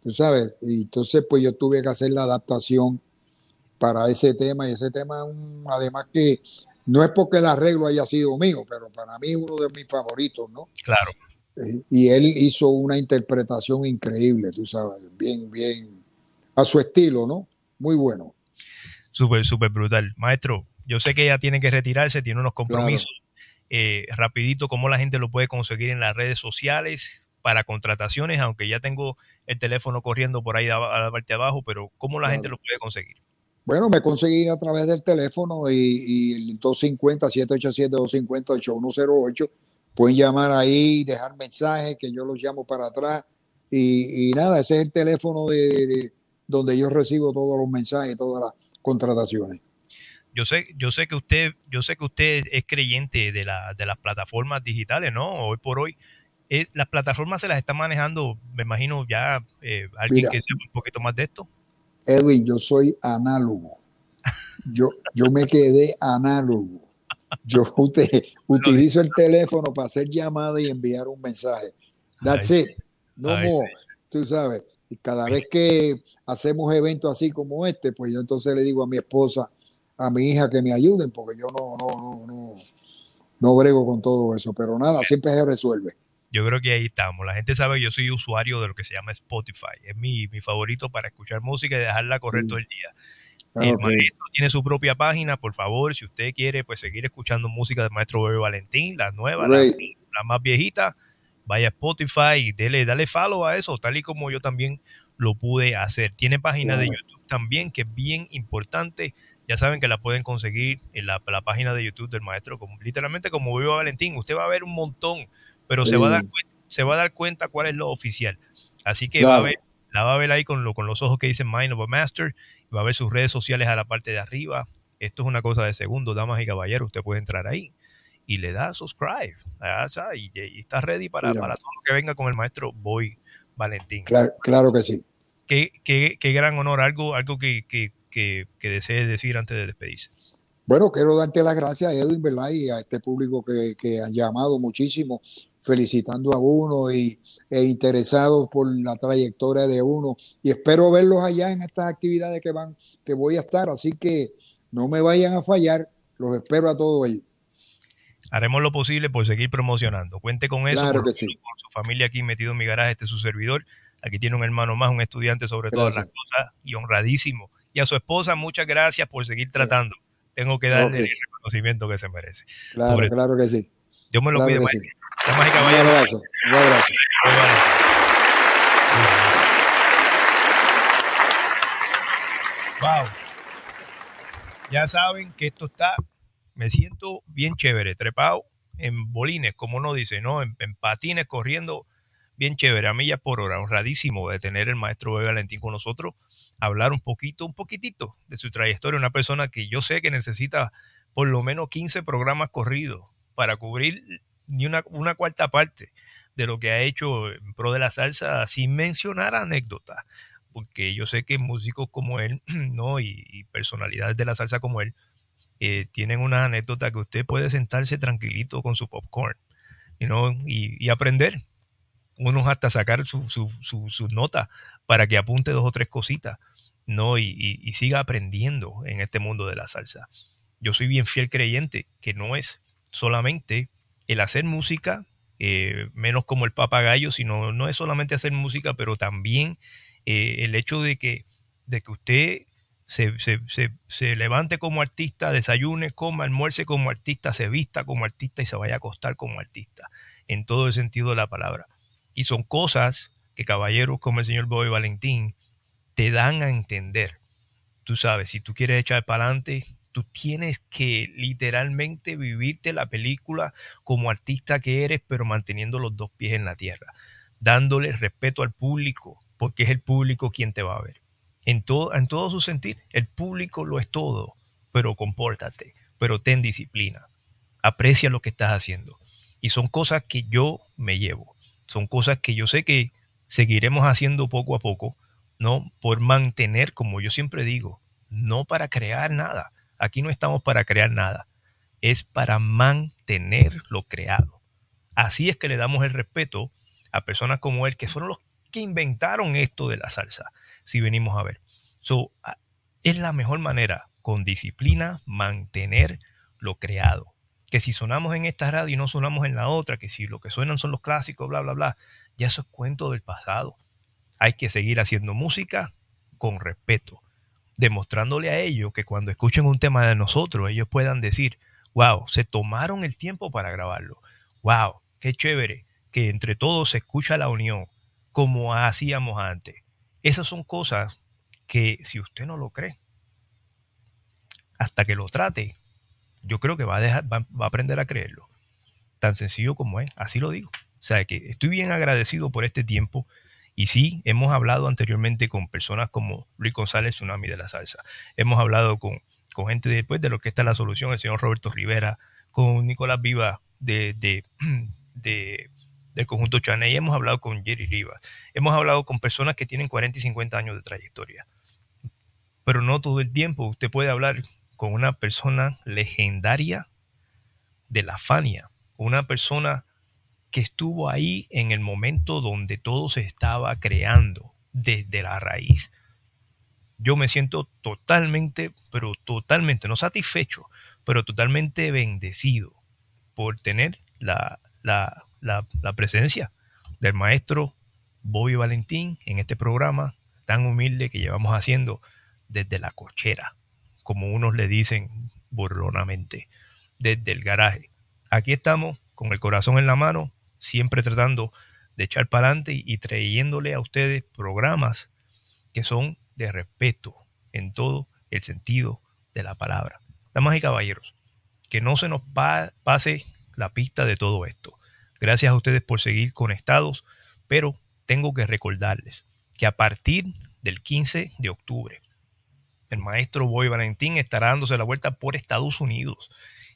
tú sabes, y entonces pues yo tuve que hacer la adaptación para ese tema y ese tema además que no es porque el arreglo haya sido mío, pero para mí uno de mis favoritos, ¿no? Claro. Y él hizo una interpretación increíble, tú sabes, bien, bien, a su estilo, ¿no? Muy bueno. Súper, súper brutal. Maestro, yo sé que ella tiene que retirarse, tiene unos compromisos. Eh, rapidito, ¿cómo la gente lo puede conseguir en las redes sociales para contrataciones? Aunque ya tengo el teléfono corriendo por ahí a la parte de abajo, pero ¿cómo la gente lo puede conseguir? Bueno, me conseguí a través del teléfono y, el 250-787-250-8108. Pueden llamar ahí, dejar mensajes que yo los llamo para atrás. Y, nada, ese es el teléfono de, donde yo recibo todos los mensajes, todas las contrataciones. Yo sé, yo sé que usted, yo sé que usted es creyente de, la, de las plataformas digitales, ¿no? Hoy por hoy, es, las plataformas se las está manejando, me imagino ya eh, alguien que sepa un poquito más de esto. Edwin, yo soy análogo. Yo, yo me quedé análogo. Yo utilizo el teléfono para hacer llamadas y enviar un mensaje. That's it. No more. Tú sabes. Y cada vez que hacemos eventos así como este, pues yo entonces le digo a mi esposa, a mi hija que me ayuden, porque yo no, no, no, no, no brego con todo eso. Pero nada, siempre se resuelve yo creo que ahí estamos. La gente sabe que yo soy usuario de lo que se llama Spotify. Es mi, favorito para escuchar música y dejarla correr todo el día. El maestro tiene su propia página, por favor, si usted quiere pues seguir escuchando música del maestro Bebe Valentín, la nueva, la, más viejita, vaya a Spotify y dele, dale follow a eso, tal y como yo también lo pude hacer. Tiene página de YouTube también, que es bien importante. Ya saben que la pueden conseguir en la, página de YouTube del maestro, como, literalmente como Bebe Valentín. Usted va a ver un montón pero se, va a dar, se va a dar cuenta cuál es lo oficial. Así que va a ver, la va a ver ahí con, lo, con los ojos que dicen Mind of a Master, va a ver sus redes sociales a la parte de arriba. Esto es una cosa de segundo, damas y caballeros, usted puede entrar ahí y le da subscribe y, está ready para, para, todo lo que venga con el maestro Boy Valentín. Claro, que sí. Qué, qué, qué, gran honor, algo, algo que, que, que, que desee decir antes de despedirse. Bueno, quiero darte las gracias, Edwin, ¿verdad? Y a este público que, que han llamado muchísimo felicitando a uno y, e interesados por la trayectoria de uno. Y espero verlos allá en estas actividades que van, que voy a estar. Así que no me vayan a fallar. Los espero a todos ahí. Haremos lo posible por seguir promocionando. Cuente con eso. Claro que sí. Con su familia aquí metido en mi garaje, este es su servidor. Aquí tiene un hermano más, un estudiante sobre todas las cosas y honradísimo. Y a su esposa, muchas gracias por seguir tratando. Tengo que darle el reconocimiento que se merece. Claro, claro que sí. Dios me lo pide, Damas y caballeros. Un abrazo. Un abrazo. Wow. Ya saben que esto está, me siento bien chévere, trepado en bolines, como uno dice, ¿no? En, patines, corriendo, bien chévere, a millas por hora, honradísimo de tener el maestro Bebe Valentín con nosotros, hablar un poquito, un poquitito de su trayectoria, una persona que yo sé que necesita por lo menos 15 programas corridos para cubrir ni una, cuarta parte de lo que ha hecho en pro de la salsa sin mencionar anécdotas, porque yo sé que músicos como él, ¿no? Y, personalidades de la salsa como él, eh, tienen una anécdota que usted puede sentarse tranquilito con su popcorn, y, aprender. Unos hasta sacar sus su, su, nota para que apunte dos o tres cositas, ¿no? Y siga aprendiendo en este mundo de la salsa. Yo soy bien fiel creyente que no es solamente el hacer música, eh, menos como el papagayo, sino no es solamente hacer música, pero también eh, el hecho de que, de que usted se, se, levante como artista, desayune, coma, almuerce como artista, se vista como artista y se vaya a acostar como artista, en todo el sentido de la palabra. Y son cosas que caballeros como el señor Boy Valentín te dan a entender. Tú sabes, si tú quieres echar para adelante, tú tienes que literalmente vivirte la película como artista que eres, pero manteniendo los dos pies en la tierra, dándole respeto al público, porque es el público quien te va a ver. En todo, en todo su sentir, el público lo es todo, pero compórtate, pero ten disciplina, aprecia lo que estás haciendo. Y son cosas que yo me llevo, son cosas que yo sé que seguiremos haciendo poco a poco, ¿no? Por mantener, como yo siempre digo, no para crear nada, Aquí no estamos para crear nada, es para mantener lo creado. Así es que le damos el respeto a personas como él, que fueron los que inventaron esto de la salsa, si venimos a ver. So, es la mejor manera, con disciplina, mantener lo creado. Que si sonamos en esta radio y no sonamos en la otra, que si lo que suenan son los clásicos, bla, bla, bla, ya eso es cuento del pasado. Hay que seguir haciendo música con respeto, demostrándole a ellos que cuando escuchen un tema de nosotros, ellos puedan decir, wow, se tomaron el tiempo para grabarlo. Wow, qué chévere que entre todos se escucha la unión como hacíamos antes. Esas son cosas que si usted no lo cree, hasta que lo trate, yo creo que va a, dejar, va, a aprender a creerlo. Tan sencillo como es, así lo digo. O sea que estoy bien agradecido por este tiempo. Y sí, hemos hablado anteriormente con personas como Luis González, Tsunami de la Salsa. Hemos hablado con, con gente después de lo que está la solución, el señor Roberto Rivera, con Nicolás Viva de, de, de del conjunto Chaney, hemos hablado con Jerry Rivas, hemos hablado con personas que tienen 40 y 50 años de trayectoria. Pero no todo el tiempo. Usted puede hablar con una persona legendaria de la Fania, una persona que estuvo ahí en el momento donde todo se estaba creando desde la raíz. Yo me siento totalmente, pero totalmente, no satisfecho, pero totalmente bendecido por tener la, la, la, presencia del maestro Bobby Valentín en este programa tan humilde que llevamos haciendo desde la cochera, como unos le dicen burlonamente, desde el garaje. Aquí estamos con el corazón en la mano, siempre tratando de echar para adelante y trayéndole a ustedes programas que son de respeto en todo el sentido de la palabra. Damas y caballeros, que no se nos pase la pista de todo esto. Gracias a ustedes por seguir conectados, pero tengo que recordarles que a partir del 15 de octubre, el maestro Boy Valentín estará dándose la vuelta por Estados Unidos,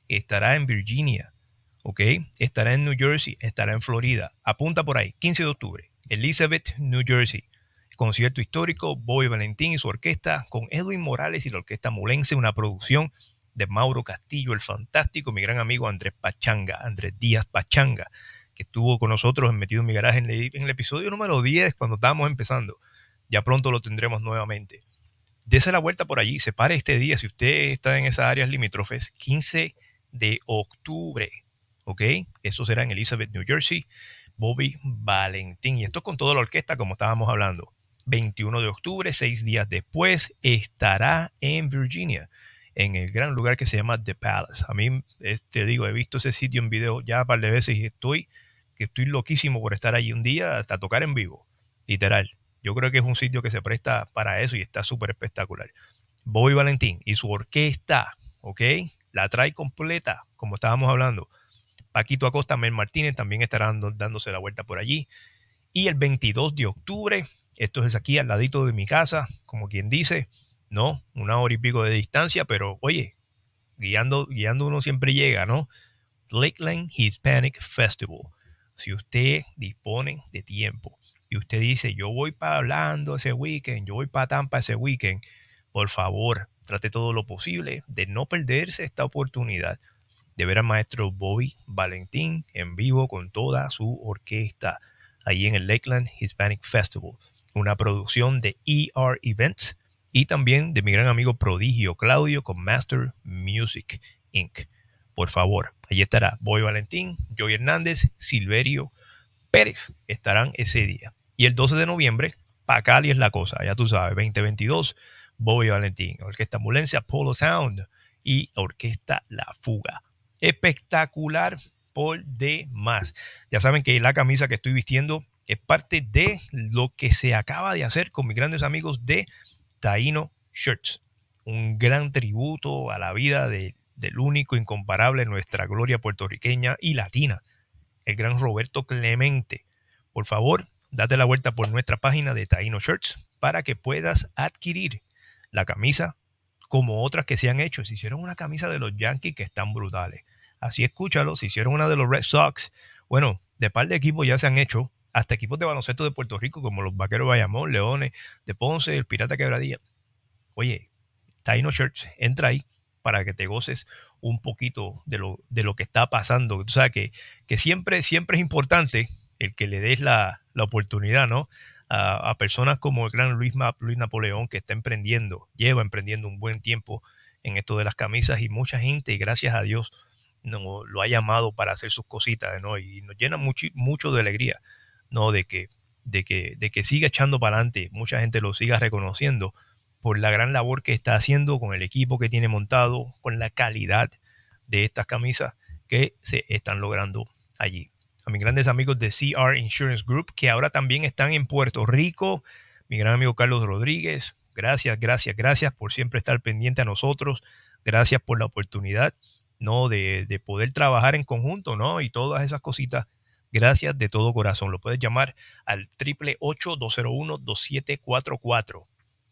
estará en Virginia, ¿ok? Estará en New Jersey, estará en Florida. Apunta por ahí, 15 de octubre, Elizabeth, New Jersey. Concierto histórico, Boy Valentín y su orquesta con Edwin Morales y la orquesta Molense, una producción de Mauro Castillo, el fantástico, mi gran amigo Andrés Pachanga, Andrés Díaz Pachanga, que estuvo con nosotros en Metido en mi Garaje en el, episodio número 10 cuando estábamos empezando. Ya pronto lo tendremos nuevamente. Dese la vuelta por allí, se pare este día si usted está en esas áreas limítrofes, 15 de octubre, ¿ok? Eso será en Elizabeth, New Jersey. Bobby Valentín. Y esto con toda la orquesta, como estábamos hablando. 21 de octubre, seis días después, estará en Virginia en el gran lugar que se llama The Palace. A mí, te digo, he visto ese sitio en video ya un par de veces y estoy, que estoy loquísimo por estar allí un día hasta tocar en vivo, literal. Yo creo que es un sitio que se presta para eso y está súper espectacular. Bobby Valentín y su orquesta, ¿ok? La trae completa, como estábamos hablando. Paquito Acosta, Mel Martínez también estarán dándose la vuelta por allí. Y el 22 de octubre, esto es aquí al ladito de mi casa, como quien dice, ¿no? Una hora y pico de distancia, pero oye, guiando, guiando uno siempre llega, ¿no? Lakeland Hispanic Festival. Si usted dispone de tiempo y usted dice, yo voy para hablando ese weekend, yo voy para Tampa ese weekend, por favor, trate todo lo posible de no perderse esta oportunidad de ver al maestro Bobby Valentín en vivo con toda su orquesta ahí en el Lakeland Hispanic Festival, una producción de ER Events y también de mi gran amigo prodigio Claudio con Master Music Inc. Por favor, allí estará Boy Valentín, Joey Hernández, Silverio Pérez estarán ese día. Y el 12 de noviembre, Pacali es la cosa, ya tú sabes, 2022, Boy Valentín, Orquesta Mulencia, Polo Sound y Orquesta La Fuga. Espectacular por demás. Ya saben que la camisa que estoy vistiendo es parte de lo que se acaba de hacer con mis grandes amigos de Taino Shirts, un gran tributo a la vida del único, incomparable, nuestra gloria puertorriqueña y latina, el gran Roberto Clemente. Por favor, date la vuelta por nuestra página de Taino Shirts para que puedas adquirir la camisa como otras que se han hecho. Se hicieron una camisa de los Yankees que están brutales. Así escúchalo, se hicieron una de los Red Sox. Bueno, de par de equipos ya se han hecho hasta equipos de baloncesto de Puerto Rico, como los Vaqueros Bayamón, Leones, de Ponce, el Pirata Quebradilla. Oye, Taino Shirts, entra ahí para que te goces un poquito de lo, de lo que está pasando. Tú sabes que, siempre, siempre es importante el que le des la, la oportunidad, ¿no? a, personas como el gran Luis, Luis Napoleón, que está emprendiendo, lleva emprendiendo un buen tiempo en esto de las camisas y mucha gente, gracias a Dios, no, lo ha llamado para hacer sus cositas, ¿no? Y nos llena mucho, mucho de alegría, ¿no? De que, de que, de que siga echando para adelante, mucha gente lo siga reconociendo por la gran labor que está haciendo con el equipo que tiene montado, con la calidad de estas camisas que se están logrando allí a mis grandes amigos de CR Insurance Group, que ahora también están en Puerto Rico. Mi gran amigo Carlos Rodríguez, gracias, gracias, gracias por siempre estar pendiente a nosotros. Gracias por la oportunidad, ¿no? De, de poder trabajar en conjunto, ¿no? Y todas esas cositas. Gracias de todo corazón. Lo puedes llamar al 888-201-2744.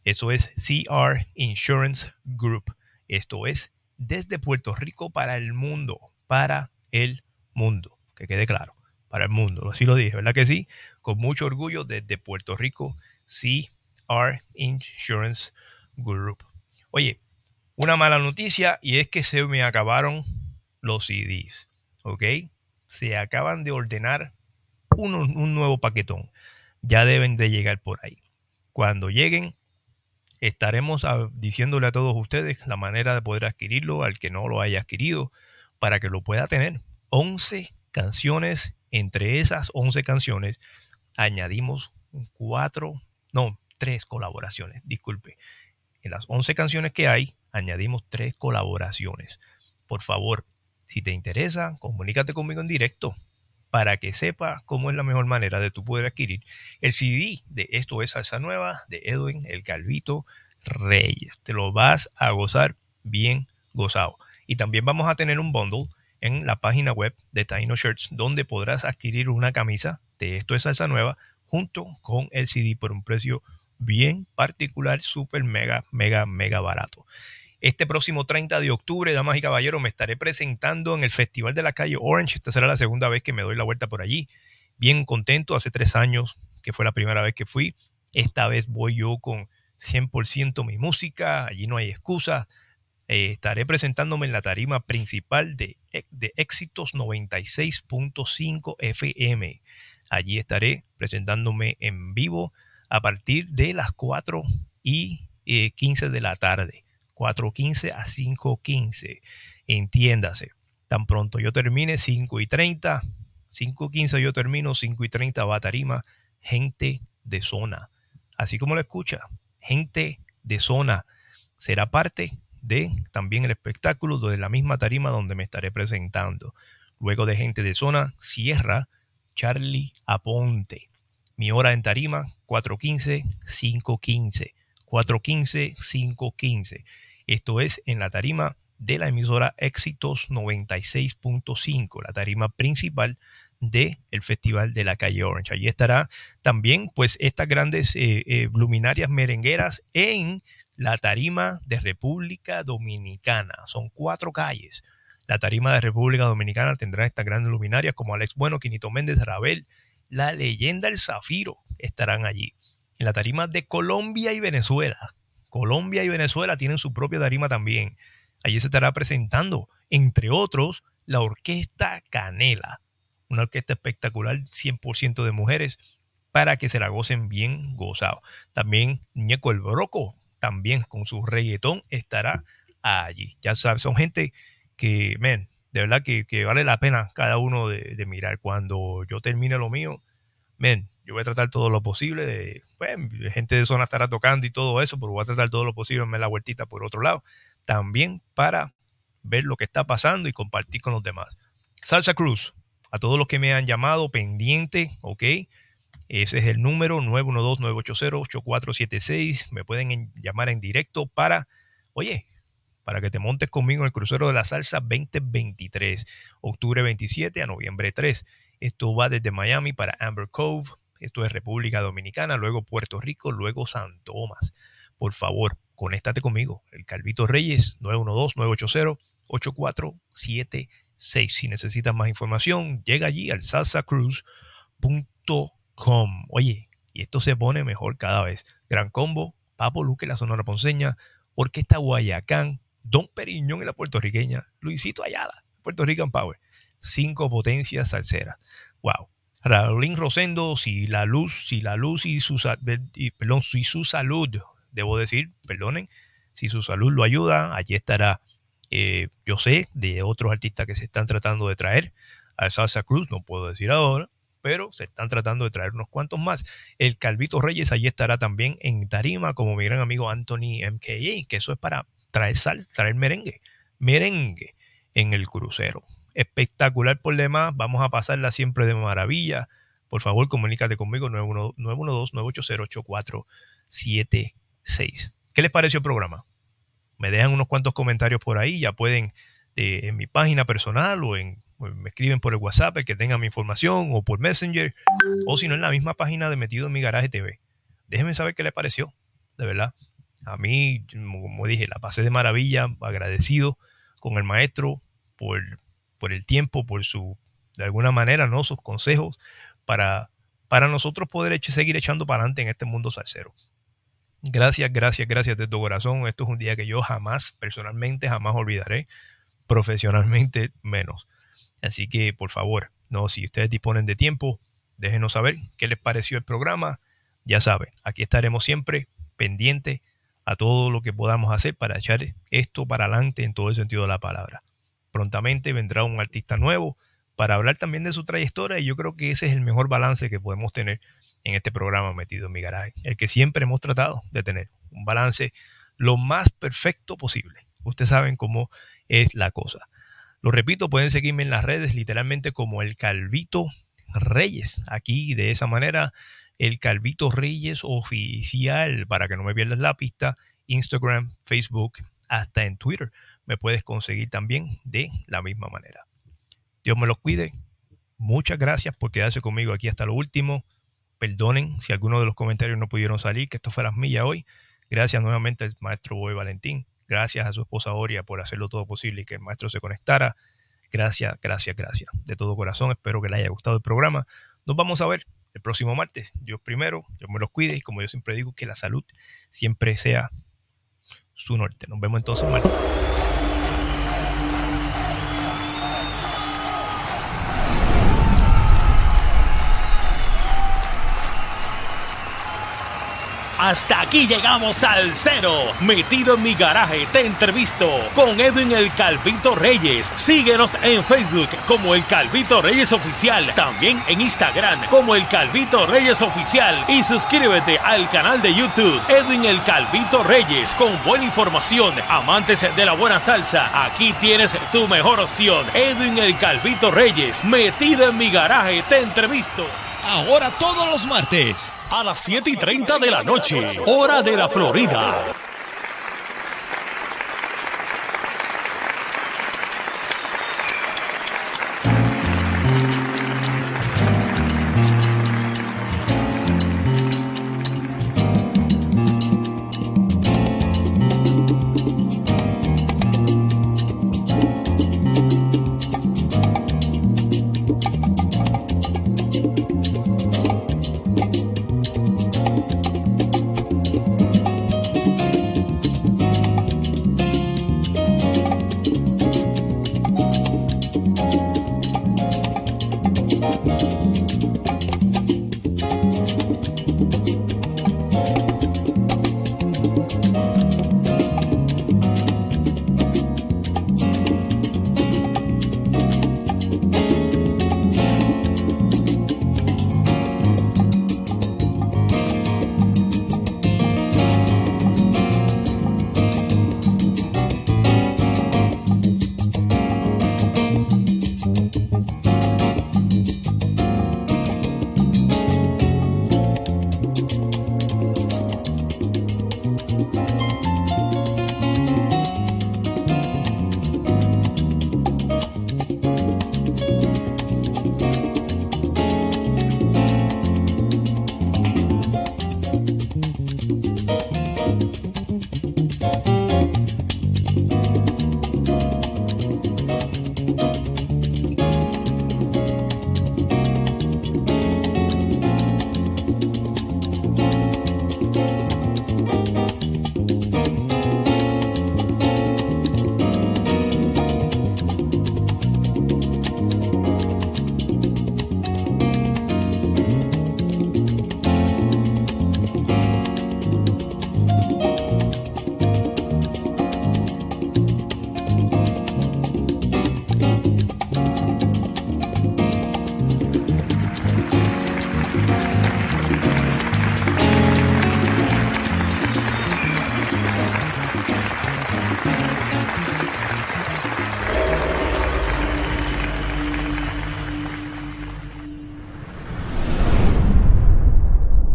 Eso es CR Insurance Group. Esto es desde Puerto Rico para el mundo, para el mundo, que quede claro para el mundo. Así lo dije, ¿verdad que sí? Con mucho orgullo desde Puerto Rico, CR Insurance Group. Oye, una mala noticia y es que se me acabaron los CDs, ¿ok? Se acaban de ordenar un, nuevo paquetón. Ya deben de llegar por ahí. Cuando lleguen, estaremos diciéndole a todos ustedes la manera de poder adquirirlo al que no lo haya adquirido para que lo pueda tener. 11 canciones entre esas 11 canciones añadimos cuatro, no, tres colaboraciones, disculpe. En las 11 canciones que hay, añadimos tres colaboraciones. Por favor, si te interesa, comunícate conmigo en directo para que sepa cómo es la mejor manera de tú poder adquirir el CD de Esto es Salsa Nueva de Edwin El Calvito Reyes. Te lo vas a gozar bien gozado. Y también vamos a tener un bundle en la página web de Taino Shirts, donde podrás adquirir una camisa de Esto es Salsa Nueva junto con el CD por un precio bien particular, súper mega, mega, mega barato. Este próximo 30 de octubre, damas y caballeros, me estaré presentando en el Festival de la Calle Orange. Esta será la segunda vez que me doy la vuelta por allí. Bien contento, hace tres años que fue la primera vez que fui. Esta vez voy yo con 100% mi música, allí no hay excusas. Eh, estaré presentándome en la tarima principal de, de Éxitos 96.5 FM. Allí estaré presentándome en vivo a partir de las 4 y 15 eh, de la tarde. 4.15 a 5.15. Entiéndase. Tan pronto yo termine 5 y 30. 5.15 yo termino, 5 y 30 va tarima. Gente de zona. Así como lo escucha. Gente de zona. Será parte de también el espectáculo de la misma tarima donde me estaré presentando. Luego de gente de zona, cierra Charlie Aponte. Mi hora en tarima, 415, 515. 415, 515. Esto es en la tarima de la emisora Éxitos 96.5, la tarima principal del el Festival de la Calle Orange. Allí estará también pues estas grandes eh, eh, luminarias merengueras en la tarima de República Dominicana. Son cuatro calles. La tarima de República Dominicana tendrá estas grandes luminarias como Alex Bueno, Quinito Méndez, Rabel, la leyenda El Zafiro estarán allí. En la tarima de Colombia y Venezuela. Colombia y Venezuela tienen su propia tarima también. Allí se estará presentando, entre otros, la Orquesta Canela. Una orquesta espectacular, 100% de mujeres, para que se la gocen bien gozado. También Ñeco el Broco también con su reggaetón estará allí. Ya sabes, son gente que, men, de verdad que, vale la pena cada uno de, mirar. Cuando yo termine lo mío, men, yo voy a tratar todo lo posible de, pues, gente de zona estará tocando y todo eso, pero voy a tratar todo lo posible en la vueltita por otro lado. También para ver lo que está pasando y compartir con los demás. Salsa Cruz, a todos los que me han llamado pendiente, ¿ok? Ese es el número 912-980-8476. Me pueden llamar en directo para, oye, para que te montes conmigo en el crucero de la salsa 2023, octubre 27 a noviembre 3. Esto va desde Miami para Amber Cove, esto es República Dominicana, luego Puerto Rico, luego San Tomás. Por favor, conéctate conmigo, el Calvito Reyes, 912-980-8476. Si necesitas más información, llega allí al salsacruz.com Oye, y esto se pone mejor cada vez. Gran Combo, Papo Luque, la Sonora Ponceña, Orquesta Guayacán, Don Periñón y la puertorriqueña, Luisito Ayala, Puerto Rican Power. Cinco potencias salseras. Wow. Raulín Rosendo, si la luz, si la luz y su, perdón, si su salud, debo decir, perdonen, si su salud lo ayuda, allí estará, eh, yo sé, de otros artistas que se están tratando de traer a Salsa Cruz, no puedo decir ahora, pero se están tratando de traer unos cuantos más. El Calvito Reyes allí estará también en Tarima, como mi gran amigo Anthony MKA, que eso es para traer sal, traer merengue, merengue en el crucero espectacular por demás. Vamos a pasarla siempre de maravilla. Por favor, comunícate conmigo 912-980-8476. ¿Qué les pareció el programa? Me dejan unos cuantos comentarios por ahí. Ya pueden en mi página personal o en me escriben por el WhatsApp el que tengan mi información o por Messenger o si no en la misma página de Metido en mi Garaje TV. Déjenme saber qué les pareció, de verdad. A mí, como dije, la pasé de maravilla, agradecido con el maestro por el tiempo, por su, de alguna manera, ¿no? Sus consejos para, para nosotros poder seguir echando para adelante en este mundo salsero. Gracias, gracias, gracias de tu corazón. Esto es un día que yo jamás, personalmente, jamás olvidaré. Profesionalmente, menos. Así que, por favor, no, si ustedes disponen de tiempo, déjenos saber qué les pareció el programa. Ya saben, aquí estaremos siempre pendientes a todo lo que podamos hacer para echar esto para adelante en todo el sentido de la palabra. Prontamente vendrá un artista nuevo para hablar también de su trayectoria y yo creo que ese es el mejor balance que podemos tener en este programa metido en mi garaje, el que siempre hemos tratado de tener, un balance lo más perfecto posible. Ustedes saben cómo es la cosa. Lo repito, pueden seguirme en las redes literalmente como el Calvito Reyes. Aquí de esa manera, el Calvito Reyes oficial, para que no me pierdas la pista, Instagram, Facebook, hasta en Twitter me puedes conseguir también de la misma manera. Dios me los cuide. Muchas gracias por quedarse conmigo aquí hasta lo último. Perdonen si algunos de los comentarios no pudieron salir, que esto fue las millas hoy. Gracias nuevamente al maestro Boy Valentín. Gracias a su esposa Oria por hacerlo todo posible y que el maestro se conectara. Gracias, gracias, gracias. De todo corazón, espero que le haya gustado el programa. Nos vamos a ver el próximo martes. Dios primero, Dios me los cuide y como yo siempre digo, que la salud siempre sea su norte. Nos vemos entonces martes. Hasta aquí llegamos al cero. Metido en mi garaje, te entrevisto con Edwin el Calvito Reyes. Síguenos en Facebook como el Calvito Reyes Oficial. También en Instagram como el Calvito Reyes Oficial. Y suscríbete al canal de YouTube Edwin el Calvito Reyes con buena información. Amantes de la buena salsa, aquí tienes tu mejor opción. Edwin el Calvito Reyes. Metido en mi garaje, te entrevisto. Ahora todos los martes. A las 7 y 30 de la noche. Hora de la Florida.